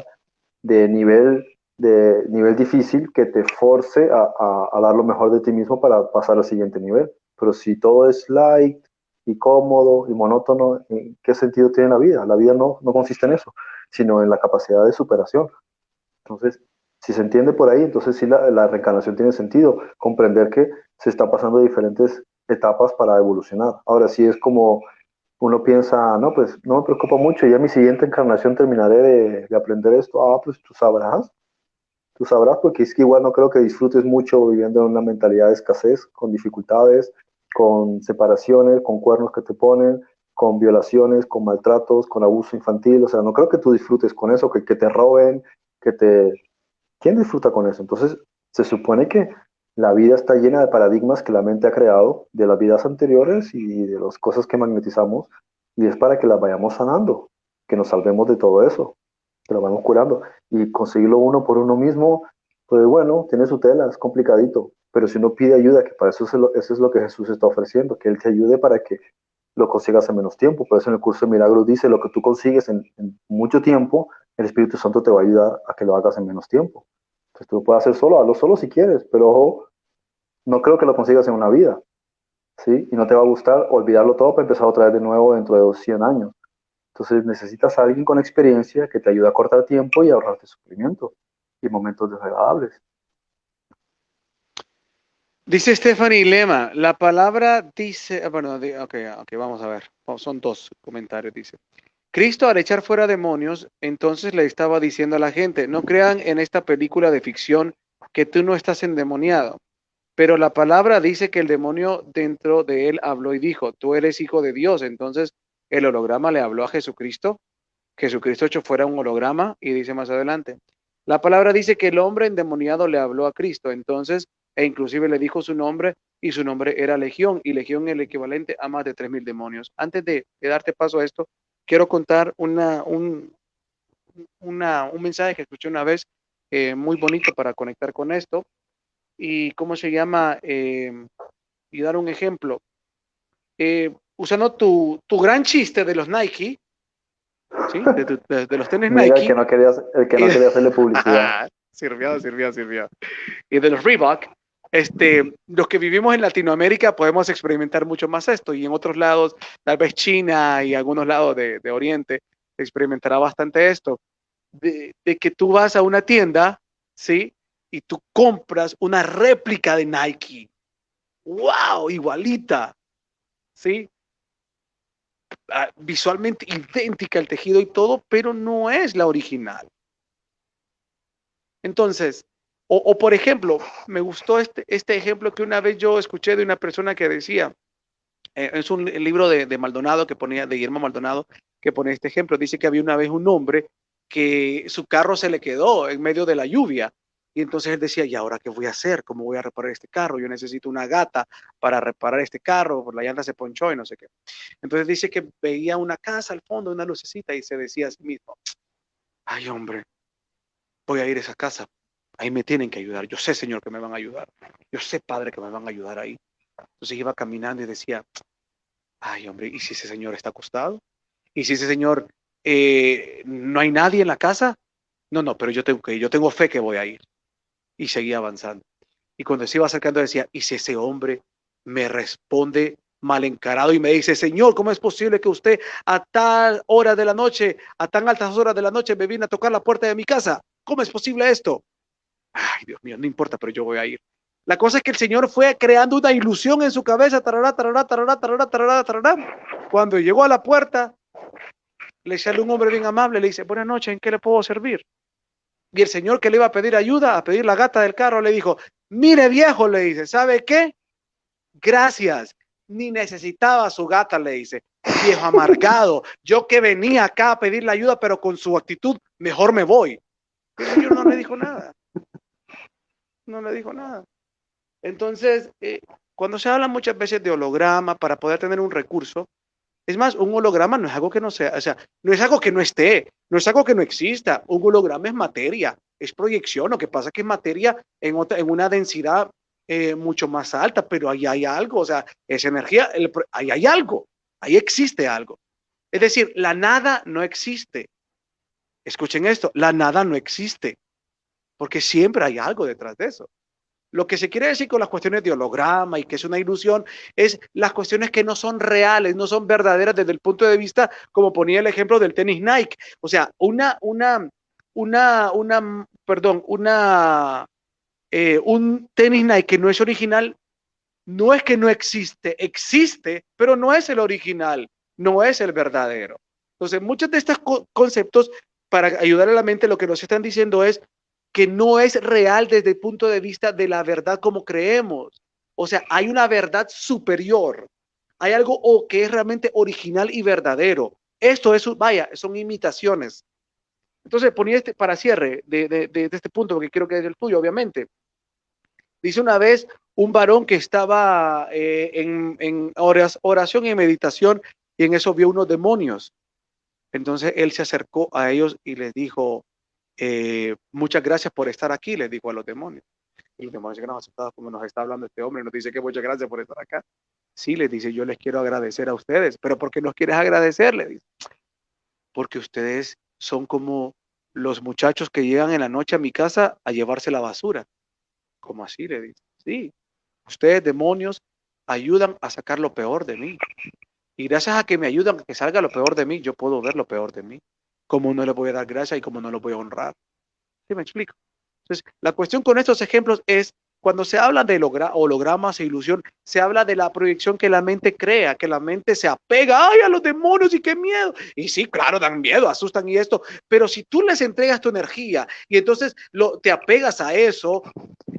B: de nivel de nivel difícil que te force a, dar lo mejor de ti mismo para pasar al siguiente nivel. Pero si todo es light y cómodo y monótono, ¿en qué sentido tiene la vida? La vida no, no consiste en eso, sino en la capacidad de superación. Entonces, si se entiende por ahí, entonces sí la, la reencarnación tiene sentido, comprender que se está pasando diferentes etapas para evolucionar. Ahora sí es como uno piensa, no, pues no me preocupa mucho, ya mi siguiente encarnación terminaré de, de aprender esto. Ah, pues tú sabrás, tú sabrás, porque es que igual no creo que disfrutes mucho viviendo en una mentalidad de escasez, con dificultades, con separaciones, con cuernos que te ponen, con violaciones, con maltratos, con abuso infantil. O sea, no creo que tú disfrutes con eso, que, que te roben, que te... ¿Quién disfruta con eso? Entonces, se supone que la vida está llena de paradigmas que la mente ha creado de las vidas anteriores y de las cosas que magnetizamos, y es para que las vayamos sanando, que nos salvemos de todo eso que lo vamos curando. Y conseguirlo uno por uno mismo, pues bueno, tiene su tela, es complicadito. Pero si uno pide ayuda, que para eso, es lo, eso es lo que Jesús está ofreciendo, que Él te ayude para que lo consigas en menos tiempo. Por eso en el curso de milagros dice, lo que tú consigues en, mucho tiempo, el Espíritu Santo te va a ayudar a que lo hagas en menos tiempo. Entonces tú lo puedes hacer solo, hazlo solo si quieres, pero no creo que lo consigas en una vida. ¿sí? Y no te va a gustar olvidarlo todo para empezar otra vez de nuevo dentro de 100 años. Entonces necesitas a alguien con experiencia que te ayude a cortar tiempo y ahorrarte sufrimiento y momentos desagradables.
C: Dice Stephanie Lema, la palabra dice, ah, bueno, ok, ok, vamos a ver, son dos comentarios, dice. Cristo al echar fuera demonios, entonces le estaba diciendo a la gente, no crean en esta película de ficción que tú no estás endemoniado, pero la palabra dice que el demonio dentro de él habló y dijo, tú eres hijo de Dios, entonces el holograma le habló a Jesucristo, Jesucristo hecho fuera un holograma y dice más adelante, la palabra dice que el hombre endemoniado le habló a Cristo, entonces, e inclusive le dijo su nombre y su nombre era Legión y Legión es el equivalente a más de tres mil demonios. Antes de, darte paso a esto, quiero contar una, un, una, un mensaje que escuché una vez eh, muy bonito para conectar con esto y cómo se llama eh, y dar un ejemplo. Eh, usando tu, tu gran chiste de los Nike, ¿sí? de, los tenis Nike.
B: El que no quería, el que no quería hacerle publicidad.
C: sirvió, sirvió, sirvió. Y de los Reebok, este, los que vivimos en Latinoamérica podemos experimentar mucho más esto y en otros lados, tal vez China y algunos lados de, de Oriente, experimentará bastante esto. De, que tú vas a una tienda, ¿sí? Y tú compras una réplica de Nike. ¡Wow! Igualita. ¿Sí? Ah, visualmente idéntica al tejido y todo, pero no es la original. Entonces, o, por ejemplo, me gustó este, este ejemplo que una vez yo escuché de una persona que decía, eh, es un libro de, de, Maldonado que ponía, de Guillermo Maldonado, que pone este ejemplo. Dice que había una vez un hombre que su carro se le quedó en medio de la lluvia y entonces él decía, ¿y ahora qué voy a hacer? ¿Cómo voy a reparar este carro? Yo necesito una gata para reparar este carro, la llanta se ponchó y no sé qué. Entonces dice que veía una casa al fondo, una lucecita y se decía a sí mismo, ay hombre, voy a ir a esa casa, ahí me tienen que ayudar. Yo sé, Señor, que me van a ayudar. Yo sé, Padre, que me van a ayudar ahí. Entonces iba caminando y decía, ay hombre, ¿y si ese Señor está acostado? ¿Y si ese Señor eh, no hay nadie en la casa? No, no, pero yo tengo que yo tengo fe que voy a ir y seguía avanzando. Y cuando se iba acercando decía, ¿y si ese hombre me responde mal encarado y me dice, Señor, ¿cómo es posible que usted a tal hora de la noche, a tan altas horas de la noche, me viene a tocar la puerta de mi casa? ¿Cómo es posible esto? Ay, Dios mío, no importa, pero yo voy a ir. La cosa es que el Señor fue creando una ilusión en su cabeza, tarará, tarará, tarará, tarará, tarará, tarará. Cuando llegó a la puerta, le sale un hombre bien amable, le dice, buenas noches, ¿en qué le puedo servir? Y el señor que le iba a pedir ayuda, a pedir la gata del carro, le dijo, mire viejo, le dice, ¿sabe qué? Gracias, ni necesitaba su gata, le dice, viejo amargado, yo que venía acá a pedirle ayuda, pero con su actitud, mejor me voy. El señor no le dijo nada. No le dijo nada. Entonces, eh, cuando se habla muchas veces de holograma para poder tener un recurso, es más, un holograma no es algo que no sea, o sea, no es algo que no esté, no es algo que no exista. Un holograma es materia, es proyección. Lo que pasa es que es materia en, otra, en una densidad eh, mucho más alta, pero ahí hay algo, o sea, esa energía, ahí hay algo, ahí existe algo. Es decir, la nada no existe. Escuchen esto, la nada no existe, porque siempre hay algo detrás de eso. Lo que se quiere decir con las cuestiones de holograma y que es una ilusión es las cuestiones que no son reales, no son verdaderas desde el punto de vista, como ponía el ejemplo del tenis Nike. O sea, una, una, una, una, perdón, una, eh, un tenis Nike que no es original, no es que no existe, existe, pero no es el original, no es el verdadero. Entonces, muchos de estos conceptos, para ayudar a la mente, lo que nos están diciendo es, que no es real desde el punto de vista de la verdad como creemos. O sea, hay una verdad superior. Hay algo o que es realmente original y verdadero. Esto es, vaya, son imitaciones. Entonces, ponía este para cierre de, este punto, porque quiero que es el tuyo, obviamente. Dice una vez un varón que estaba eh, en, en oración y meditación y en eso vio unos demonios. Entonces él se acercó a ellos y les dijo, eh, muchas gracias por estar aquí, le dijo a los demonios. Y los demonios que aceptados como nos está hablando este hombre, nos dice que muchas gracias por estar acá. Sí, les dice, yo les quiero agradecer a ustedes, pero ¿por qué nos quieres agradecer? Le dice, porque ustedes son como los muchachos que llegan en la noche a mi casa a llevarse la basura. ¿Cómo así? Le dice, sí, ustedes demonios ayudan a sacar lo peor de mí. Y gracias a que me ayudan a que salga lo peor de mí, yo puedo ver lo peor de mí cómo no le voy a dar gracia y cómo no lo voy a honrar. ¿Sí me explico? Entonces, la cuestión con estos ejemplos es, cuando se habla de hologramas e ilusión, se habla de la proyección que la mente crea, que la mente se apega, ay, a los demonios y qué miedo. Y sí, claro, dan miedo, asustan y esto, pero si tú les entregas tu energía y entonces lo, te apegas a eso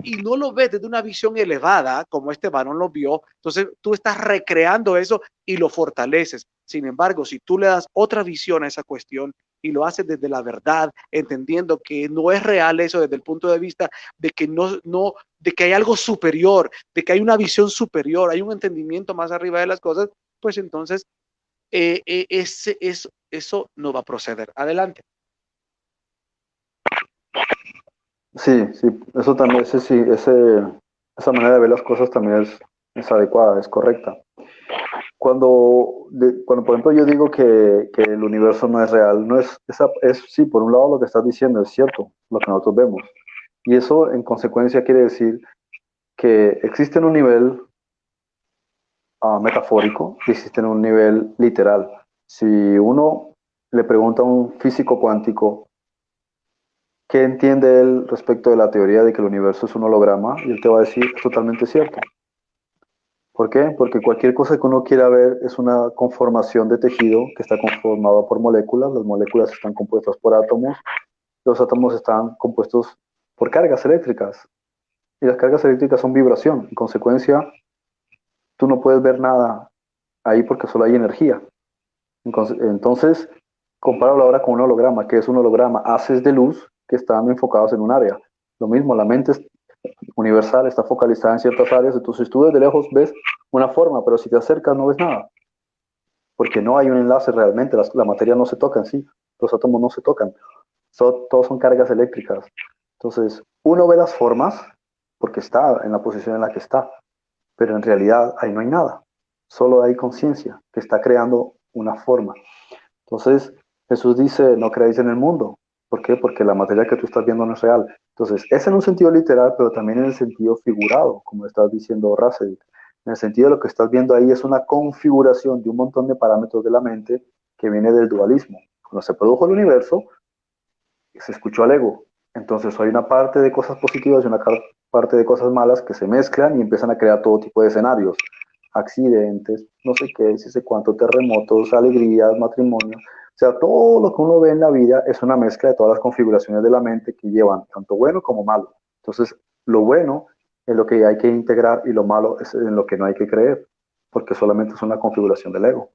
C: y no lo ves desde una visión elevada, como este varón lo vio, entonces tú estás recreando eso y lo fortaleces. Sin embargo, si tú le das otra visión a esa cuestión, y lo hace desde la verdad, entendiendo que no es real eso desde el punto de vista de que no, no, de que hay algo superior, de que hay una visión superior, hay un entendimiento más arriba de las cosas, pues entonces eh, eh, ese, eso, eso no va a proceder. Adelante.
B: Sí, sí, eso también, ese, sí, ese, esa manera de ver las cosas también es, es adecuada, es correcta cuando, cuando por ejemplo yo digo que, que, el universo no es real, no es, es, sí, por un lado lo que estás diciendo es cierto, lo que nosotros vemos. Y eso en consecuencia quiere decir que existe en un nivel uh, metafórico y existe en un nivel literal. Si uno le pregunta a un físico cuántico qué entiende él respecto de la teoría de que el universo es un holograma, y él te va a decir, es totalmente cierto. ¿Por qué? Porque cualquier cosa que uno quiera ver es una conformación de tejido que está conformado por moléculas. Las moléculas están compuestas por átomos. Los átomos están compuestos por cargas eléctricas. Y las cargas eléctricas son vibración. En consecuencia, tú no puedes ver nada ahí porque solo hay energía. Entonces, compáralo ahora con un holograma. que es un holograma? Haces de luz que están enfocados en un área. Lo mismo, la mente universal, está focalizada en ciertas áreas, entonces tú desde lejos ves una forma, pero si te acercas no ves nada, porque no hay un enlace realmente, la, materia no se toca en sí, los átomos no se tocan, todos son cargas eléctricas. Entonces, uno ve las formas porque está en la posición en la que está, pero en realidad ahí no hay nada, solo hay conciencia que está creando una forma. Entonces, Jesús dice, no creáis en el mundo. ¿Por qué? Porque la materia que tú estás viendo no es real. Entonces, es en un sentido literal, pero también en el sentido figurado, como estás diciendo Russell. En el sentido de lo que estás viendo ahí es una configuración de un montón de parámetros de la mente que viene del dualismo. Cuando se produjo el universo, se escuchó al ego. Entonces hay una parte de cosas positivas y una parte de cosas malas que se mezclan y empiezan a crear todo tipo de escenarios, accidentes, no sé qué, si sé cuánto, terremotos, alegrías, matrimonio. O sea, todo lo que uno ve en la vida es una mezcla de todas las configuraciones de la mente que llevan tanto bueno como malo. Entonces, lo bueno es lo que hay que integrar y lo malo es en lo que no hay que creer, porque solamente es una configuración del ego.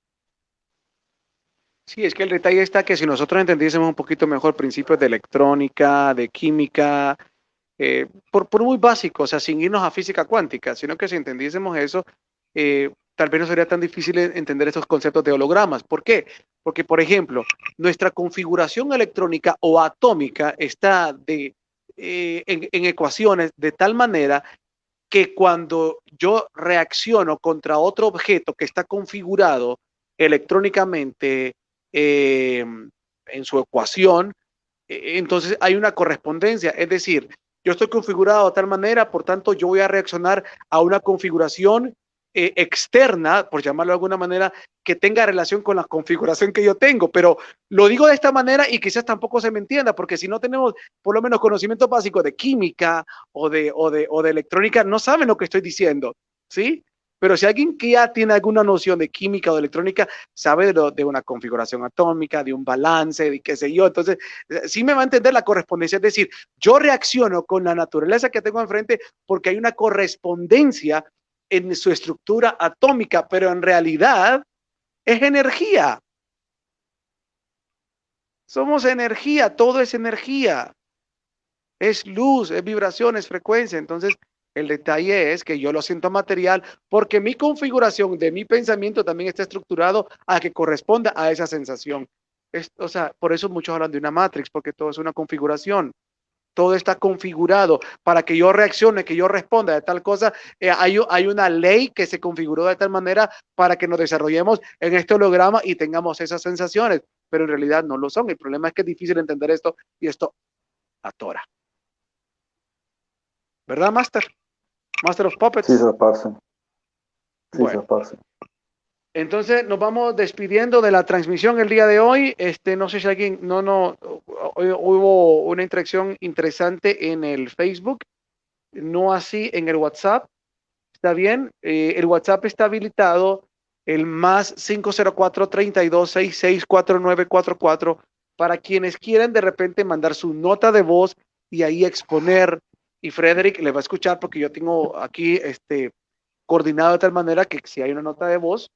C: Sí, es que el detalle está que si nosotros entendiésemos un poquito mejor principios de electrónica, de química, eh, por, muy básico, o sea, sin irnos a física cuántica, sino que si entendiésemos eso, eh, tal vez no sería tan difícil entender estos conceptos de hologramas. ¿Por qué? Porque, por ejemplo, nuestra configuración electrónica o atómica está de, eh, en, ecuaciones de tal manera que cuando yo reacciono contra otro objeto que está configurado electrónicamente eh, en su ecuación, e, entonces hay una correspondencia. Es decir, yo estoy configurado de tal manera, por tanto, yo voy a reaccionar a una configuración eh, externa, por llamarlo de alguna manera, que tenga relación con la configuración que yo tengo. Pero lo digo de esta manera y quizás tampoco se me entienda, porque si no tenemos por lo menos conocimiento básico de química o de, o de, o de electrónica, no saben lo que estoy diciendo. ¿Sí? Pero si alguien que ya tiene alguna noción de química o de electrónica, sabe de, de, una configuración atómica, de un balance, de qué sé yo, entonces eh, sí me va a entender la correspondencia. Es decir, yo reacciono con la naturaleza que tengo enfrente porque hay una correspondencia en su estructura atómica, pero en realidad es energía. Somos energía, todo es energía. Es luz, es vibración, es frecuencia. Entonces, el detalle es que yo lo siento material porque mi configuración de mi pensamiento también está estructurado a que corresponda a esa sensación. o sea, por eso muchos hablan de una matrix, porque todo es una configuración todo está configurado para que yo reaccione, que yo responda de tal cosa. Eh, hay, hay, una ley que se configuró de tal manera para que nos desarrollemos en este holograma y tengamos esas sensaciones, pero en realidad no lo son. El problema es que es difícil entender esto y esto atora. ¿Verdad, Master? Master of Puppets.
B: Sí, se pasa. Sí, se pasa.
C: Entonces nos vamos despidiendo de la transmisión el día de hoy. Este, no sé si alguien, no, no, hubo una interacción interesante en el Facebook, no así en el WhatsApp. Está bien, eh, el WhatsApp está habilitado, el más 504 3266 4944 para quienes quieran de repente mandar su nota de voz y ahí exponer. Y Frederick le va a escuchar porque yo tengo aquí este coordinado de tal manera que si hay una nota de voz,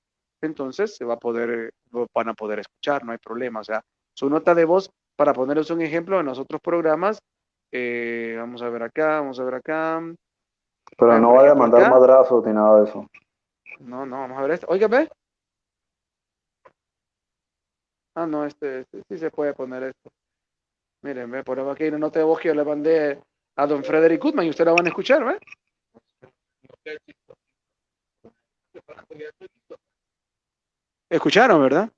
C: entonces se va a poder, van a poder escuchar, no hay problema. O sea, su nota de voz, para ponerles un ejemplo en los otros programas, eh, vamos a ver acá, vamos a ver acá.
B: Pero no vaya a mandar madrazos ni nada de eso.
C: No, no, vamos a ver esto. Oiga, ve. Ah, no, este, este, sí se puede poner esto. Miren, ve, por aquí una nota de voz que yo le mandé a don Frederick Goodman y ustedes la van a escuchar, ¿ve? Escucharon, ¿verdad?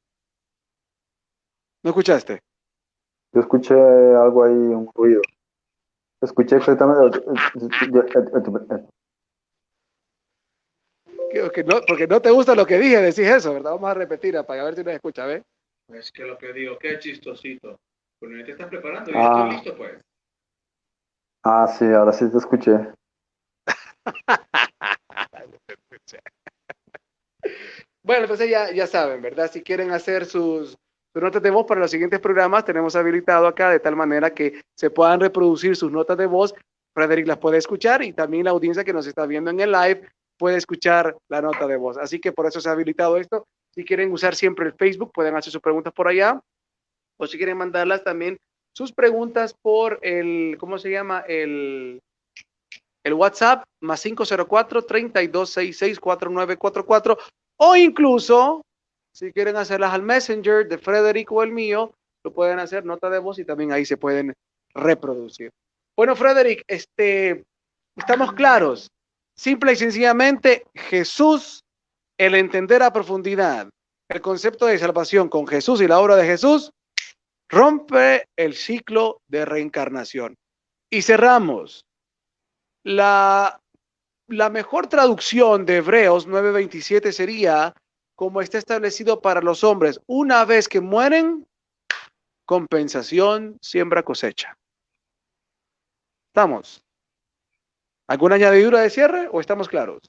C: ¿No escuchaste?
B: Yo escuché algo ahí, un ruido. Escuché exactamente.
C: no, porque no te gusta lo que dije, decís eso, ¿verdad? Vamos a repetir para ver si nos escucha, ¿ves?
D: Es que lo que digo, qué chistosito. Pues te estás preparando y ah. estoy listo, pues.
B: Ah, sí, ahora sí te escuché.
C: Bueno, entonces ya, ya saben, ¿verdad? Si quieren hacer sus, notas de voz para los siguientes programas, tenemos habilitado acá de tal manera que se puedan reproducir sus notas de voz. Frederick las puede escuchar y también la audiencia que nos está viendo en el live puede escuchar la nota de voz. Así que por eso se ha habilitado esto. Si quieren usar siempre el Facebook, pueden hacer sus preguntas por allá. O si quieren mandarlas también sus preguntas por el, ¿cómo se llama? El, el WhatsApp más 504 3266 4944 o incluso, si quieren hacerlas al Messenger de Federico o el mío, lo pueden hacer nota de voz y también ahí se pueden reproducir. Bueno, Frederick, este, estamos claros. Simple y sencillamente, Jesús, el entender a profundidad el concepto de salvación con Jesús y la obra de Jesús, rompe el ciclo de reencarnación. Y cerramos. La la mejor traducción de Hebreos 9:27 sería como está establecido para los hombres, una vez que mueren, compensación, siembra, cosecha. ¿Estamos? ¿Alguna añadidura de cierre o estamos claros?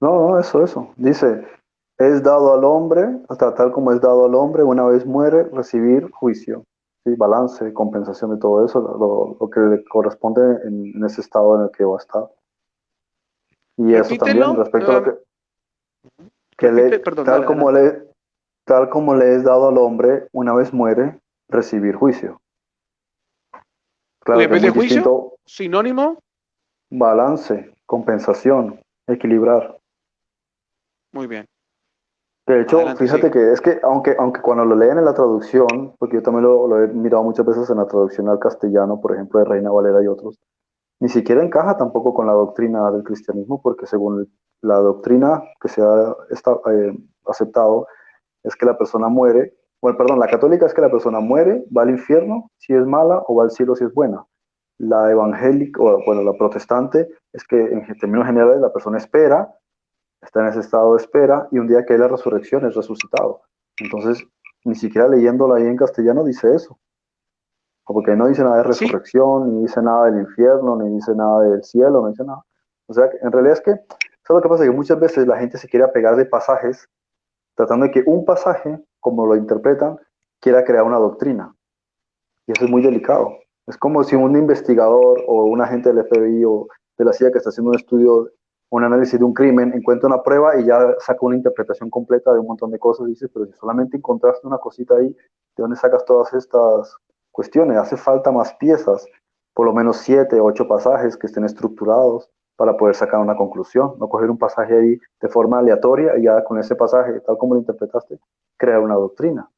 B: No, no, eso, eso. Dice, es dado al hombre, hasta tal como es dado al hombre, una vez muere, recibir juicio, ¿sí? balance, compensación de todo eso, lo, que le corresponde en, en, ese estado en el que va a estar. Y eso también respecto a lo que, que
C: repite,
B: le,
C: perdón,
B: tal,
C: dale,
B: como le, tal como le es dado al hombre, una vez muere, recibir juicio. Claro
C: Y en
B: que
C: vez
B: es
C: de
B: muy
C: juicio,
B: distinto.
C: Sinónimo,
B: balance, compensación, equilibrar.
C: muy bien.
B: De hecho,
C: Adelante,
B: fíjate que es que aunque, aunque cuando lo leen en la traducción, porque yo también lo, lo he mirado muchas veces en la traducción al castellano, por ejemplo, de Reina Valera y otros, ni siquiera encaja tampoco con la doctrina del cristianismo, porque según la doctrina que se ha eh, aceptado, es que la persona muere, bueno, perdón, la católica es que la persona muere, va al infierno si es mala o va al cielo si es buena. La evangélica, o bueno, la protestante es que en términos generales la persona espera, está en ese estado de espera y un día que hay la resurrección es resucitado. Entonces, ni siquiera leyéndolo ahí en castellano dice eso. Porque no dice nada de
C: Sí.
B: resurrección, ni dice nada del infierno, ni dice nada del cielo, no dice nada. O sea, en realidad es que, ¿sabes lo que pasa? Que muchas veces la gente se quiere apegar de pasajes, tratando de que un pasaje, como lo interpretan, quiera crear una doctrina. Y eso es muy delicado. Es como si un investigador o un agente del FBI o de la CIA que está haciendo un estudio, un análisis de un crimen, encuentra una prueba y ya saca una interpretación completa de un montón de cosas. Dices, pero si solamente encontraste una cosita ahí, ¿de dónde sacas todas estas cuestiones? Hace falta más piezas, por lo menos siete, ocho pasajes que estén estructurados para poder sacar una conclusión, no coger un pasaje ahí de forma aleatoria y ya con ese pasaje, tal como lo interpretaste, crear una doctrina.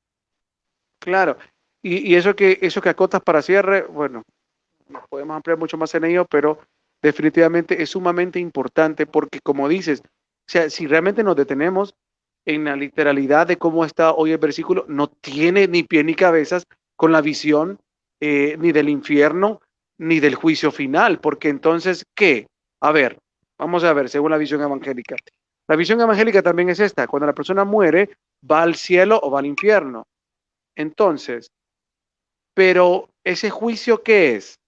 C: Claro. Y, eso que eso que acotas para cierre, bueno, no podemos ampliar mucho más en ello, pero definitivamente es sumamente importante porque como dices, o sea, si realmente nos detenemos en la literalidad de cómo está hoy el versículo, no tiene ni pie ni cabezas con la visión eh, ni del infierno ni del juicio final, porque entonces, ¿qué? A ver, vamos a ver, según la visión evangélica. La visión evangélica también es esta, cuando la persona muere, va al cielo o va al infierno. Entonces, pero ese juicio, ¿qué es?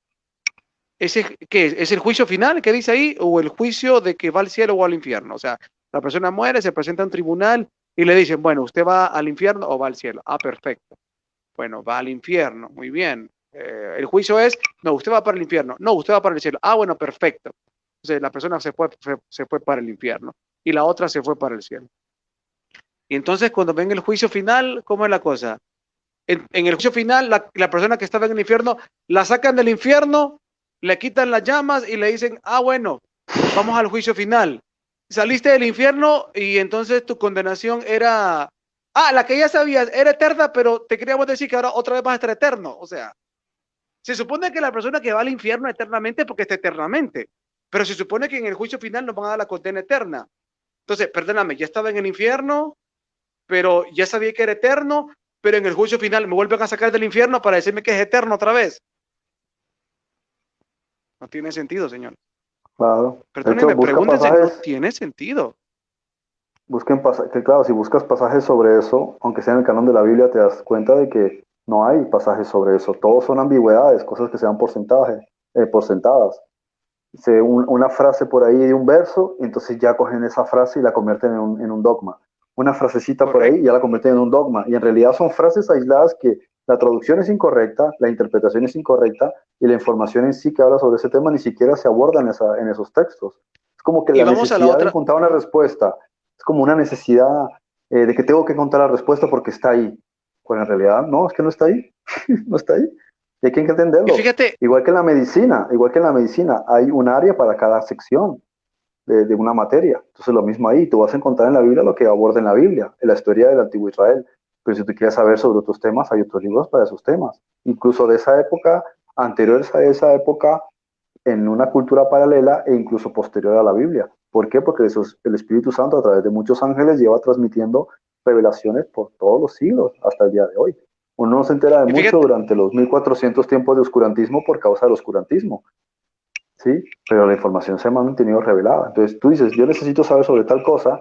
C: ¿Ese, ¿Qué es? ¿Es el juicio final que dice ahí o el juicio de que va al cielo o al infierno? O sea, la persona muere, se presenta a un tribunal y le dicen, bueno, ¿usted va al infierno o va al cielo? Ah, perfecto. Bueno, va al infierno, muy bien. Eh, el juicio es, no, usted va para el infierno, no, usted va para el cielo. Ah, bueno, perfecto. Entonces la persona se fue, fue para el infierno y la otra se fue para el cielo. Y entonces cuando ven el juicio final, ¿cómo es la cosa? En, en el juicio final, la, la persona que estaba en el infierno, la sacan del infierno, le quitan las llamas y le dicen, ah, bueno, vamos al juicio final. Saliste del infierno y entonces tu condenación era, ah, la que ya sabías, era eterna, pero te queríamos decir que ahora otra vez vas a estar eterno. O sea, se supone que la persona que va al infierno eternamente porque está eternamente, pero se supone que en el juicio final nos van a dar la condena eterna. Entonces, perdóname, ya estaba en el infierno, pero ya sabía que era eterno, pero en el juicio final me vuelven a sacar del infierno para decirme que es eterno otra vez. No tiene sentido, señor.
B: Claro.
C: Perdóneme,
B: busca
C: pregúntense, no tiene sentido.
B: Busquen que claro, si buscas pasajes sobre eso, aunque sea en el canon de la Biblia, te das cuenta de que no hay pasajes sobre eso. Todos son ambigüedades, cosas que se dan por, sentaje, eh, por sentadas. Se, un- una frase por ahí de un verso, entonces ya cogen esa frase y la convierten en un, en un dogma. Una frasecita por ahí y ya la convierten en un dogma. Y en realidad son frases aisladas que la traducción es incorrecta, la interpretación es incorrecta y la información en sí que habla sobre ese tema ni siquiera se aborda en, esa, en esos textos. Es como que
C: Y
B: la
C: vamos a la
B: necesidad de encontrar una respuesta es como una necesidad eh, de que tengo que encontrar la respuesta porque está ahí. Cuando en realidad no, es que no está ahí. no está ahí. Y hay que entenderlo.
C: Fíjate,
B: Igual que en la medicina, igual que en la medicina, hay un área para cada sección de, de una materia. Entonces lo mismo ahí, tú vas a encontrar en la Biblia lo que aborda en la Biblia, en la historia del antiguo Israel. Pero si tú quieres saber sobre otros temas, hay otros libros para esos temas. Incluso de esa época, anteriores a esa época, en una cultura paralela e incluso posterior a la Biblia. ¿Por qué? Porque eso es- el Espíritu Santo a través de muchos ángeles lleva transmitiendo revelaciones por todos los siglos hasta el día de hoy. Uno no se entera de mucho durante los 1400 tiempos de oscurantismo por causa del oscurantismo. ¿Sí? Pero la información se ha mantenido revelada. Entonces tú dices, yo necesito saber sobre tal cosa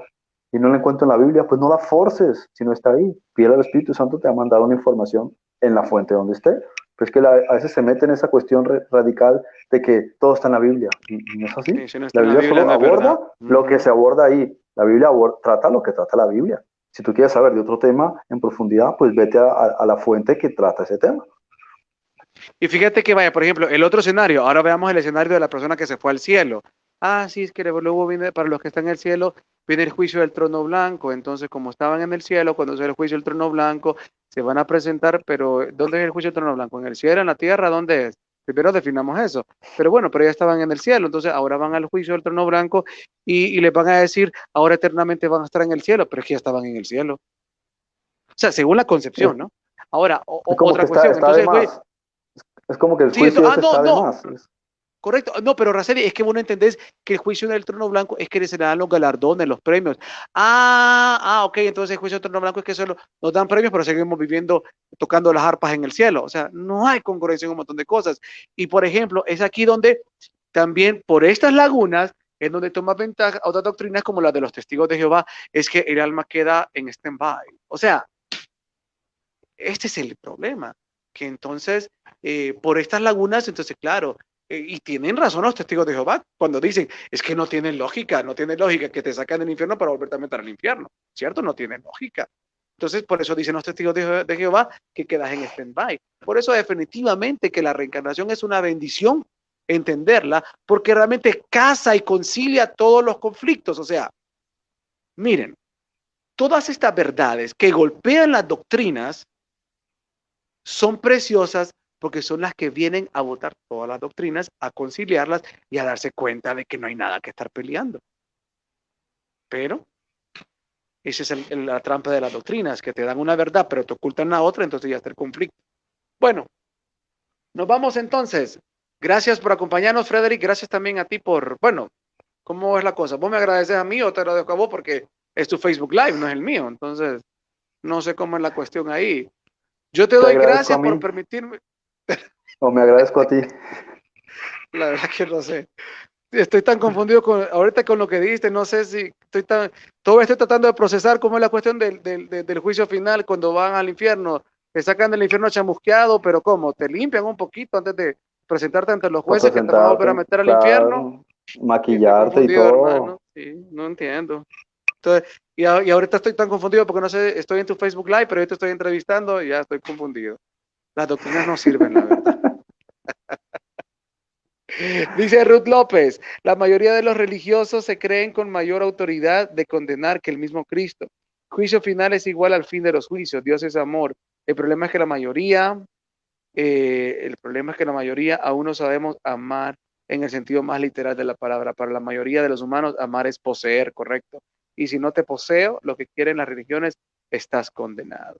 B: y no la encuentro en la Biblia, pues no la forces si no está ahí. Pide al Espíritu Santo te ha mandado una información en la fuente donde esté. Pero es que a veces se mete en esa cuestión radical de que todo está en la Biblia. Y, no es así. la, Biblia solo aborda lo que se aborda ahí. La Biblia trata lo que trata la Biblia. Si tú quieres saber de otro tema en profundidad, pues vete a, la fuente que trata ese tema.
C: Y fíjate que vaya, por ejemplo, el otro escenario, ahora veamos el escenario de la persona que se fue al cielo. Ah, sí, es que luego viene, para los que están en el cielo, viene el juicio del trono blanco. Entonces, como estaban en el cielo, cuando se el juicio del trono blanco, se van a presentar, pero ¿dónde es el juicio del trono blanco? ¿En el cielo, en la tierra? ¿Dónde es? Primero definamos eso. Pero bueno, pero ya estaban en el cielo, entonces ahora van al juicio del trono blanco y, les van a decir, ahora eternamente van a estar en el cielo, pero es que ya estaban en el cielo. O sea, según la concepción, ¿no? Ahora, otra cuestión. entonces,
B: es como que el juicio ah, está de más.
C: Correcto. No, pero Raceli, es que vos no entendés que el juicio del trono blanco es que se le dan los galardones, los premios. Ah, ah, ok, entonces el juicio del trono blanco es que solo nos dan premios, pero seguimos viviendo tocando las arpas en el cielo. O sea, no hay concurrencia en un montón de cosas. Y por ejemplo, es aquí donde también por estas lagunas es donde toma ventaja otras doctrinas como la de los testigos de Jehová, es que el alma queda en stand-by. O sea, este es el problema, que entonces, eh, por estas lagunas, entonces, claro, y tienen razón los testigos de Jehová cuando dicen, es que no tiene lógica, no tiene lógica que te sacan del infierno para volverte a meter al infierno, ¿cierto? No tiene lógica. Entonces, por eso dicen los testigos de, Jehová que quedas en stand-by. Por eso definitivamente que la reencarnación es una bendición entenderla, porque realmente casa y concilia todos los conflictos. O sea, miren, todas estas verdades que golpean las doctrinas son preciosas porque son las que vienen a votar todas las doctrinas, a conciliarlas y a darse cuenta de que no hay nada que estar peleando. Pero esa es la trampa de las doctrinas, que te dan una verdad, pero te ocultan la otra, entonces ya está el conflicto. Bueno, nos vamos entonces. Gracias por acompañarnos, Frederick. Gracias también a ti por, bueno, ¿cómo es la cosa? ¿Vos me agradeces a mí o te agradezco a vos porque es tu Facebook Live, no es el mío? Entonces, no sé cómo es la cuestión ahí. Yo te, doy gracias por permitirme,
B: o me agradezco a ti.
C: La verdad que no sé. Estoy tan confundido con, ahorita con lo que dijiste, no sé si estoy tan, todo estoy tratando de procesar cómo es la cuestión del, del, juicio final cuando van al infierno. Te sacan del infierno chamusqueado, pero ¿cómo? ¿Te limpian un poquito antes de presentarte ante los jueces que te van a volver a meter al infierno?
B: Maquillarte y todo.
C: Sí, no entiendo. Entonces, y, y, ahorita estoy tan confundido porque no sé, estoy en tu Facebook Live, pero yo te estoy entrevistando y ya estoy confundido. Las doctrinas no sirven, la verdad. Dice Ruth López, la mayoría de los religiosos se creen con mayor autoridad de condenar que el mismo Cristo. Juicio final es igual al fin de los juicios. Dios es amor. El problema es que la mayoría, eh, el problema es que la mayoría aún no sabemos amar en el sentido más literal de la palabra. Para la mayoría de los humanos, amar es poseer, correcto. Y si no te poseo, lo que quieren las religiones, estás condenado.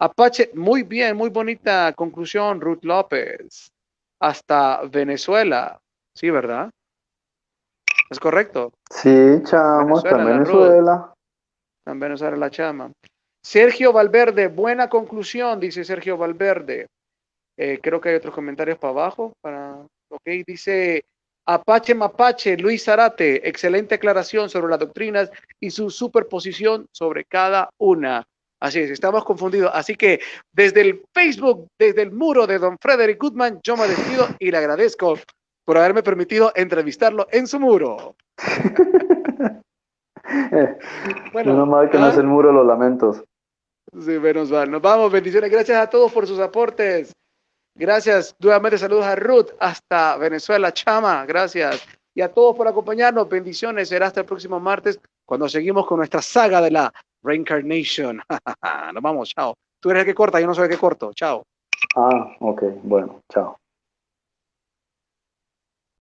C: Apache, muy bien, muy bonita conclusión, Ruth López. Hasta Venezuela, sí, ¿verdad? ¿Es correcto?
B: Sí, chamo, hasta Venezuela.
C: En Venezuela la chama. Sergio Valverde, buena conclusión, dice Sergio Valverde. Eh, creo que hay otros comentarios para abajo. Para, ok, dice Apache Mapache, Luis Zarate, excelente aclaración sobre las doctrinas y su superposición sobre cada una. Así es, estamos confundidos. Así que desde el Facebook, desde el muro de don Frederick Goodman, yo me despido y le agradezco por haberme permitido entrevistarlo en su muro.
B: bueno, no mal que no es ¿ah? el muro los lamentos.
C: Sí, menos mal. Nos vamos, bendiciones. Gracias a todos por sus aportes. Gracias. Nuevamente saludos a Ruth hasta Venezuela, Chama. Gracias. Y a todos por acompañarnos. Bendiciones. Será hasta el próximo martes cuando seguimos con nuestra saga de la Reincarnation. Nos vamos, chao. Tú eres el que corta, yo no soy el que corto. Chao.
B: Ah, ok, bueno, chao.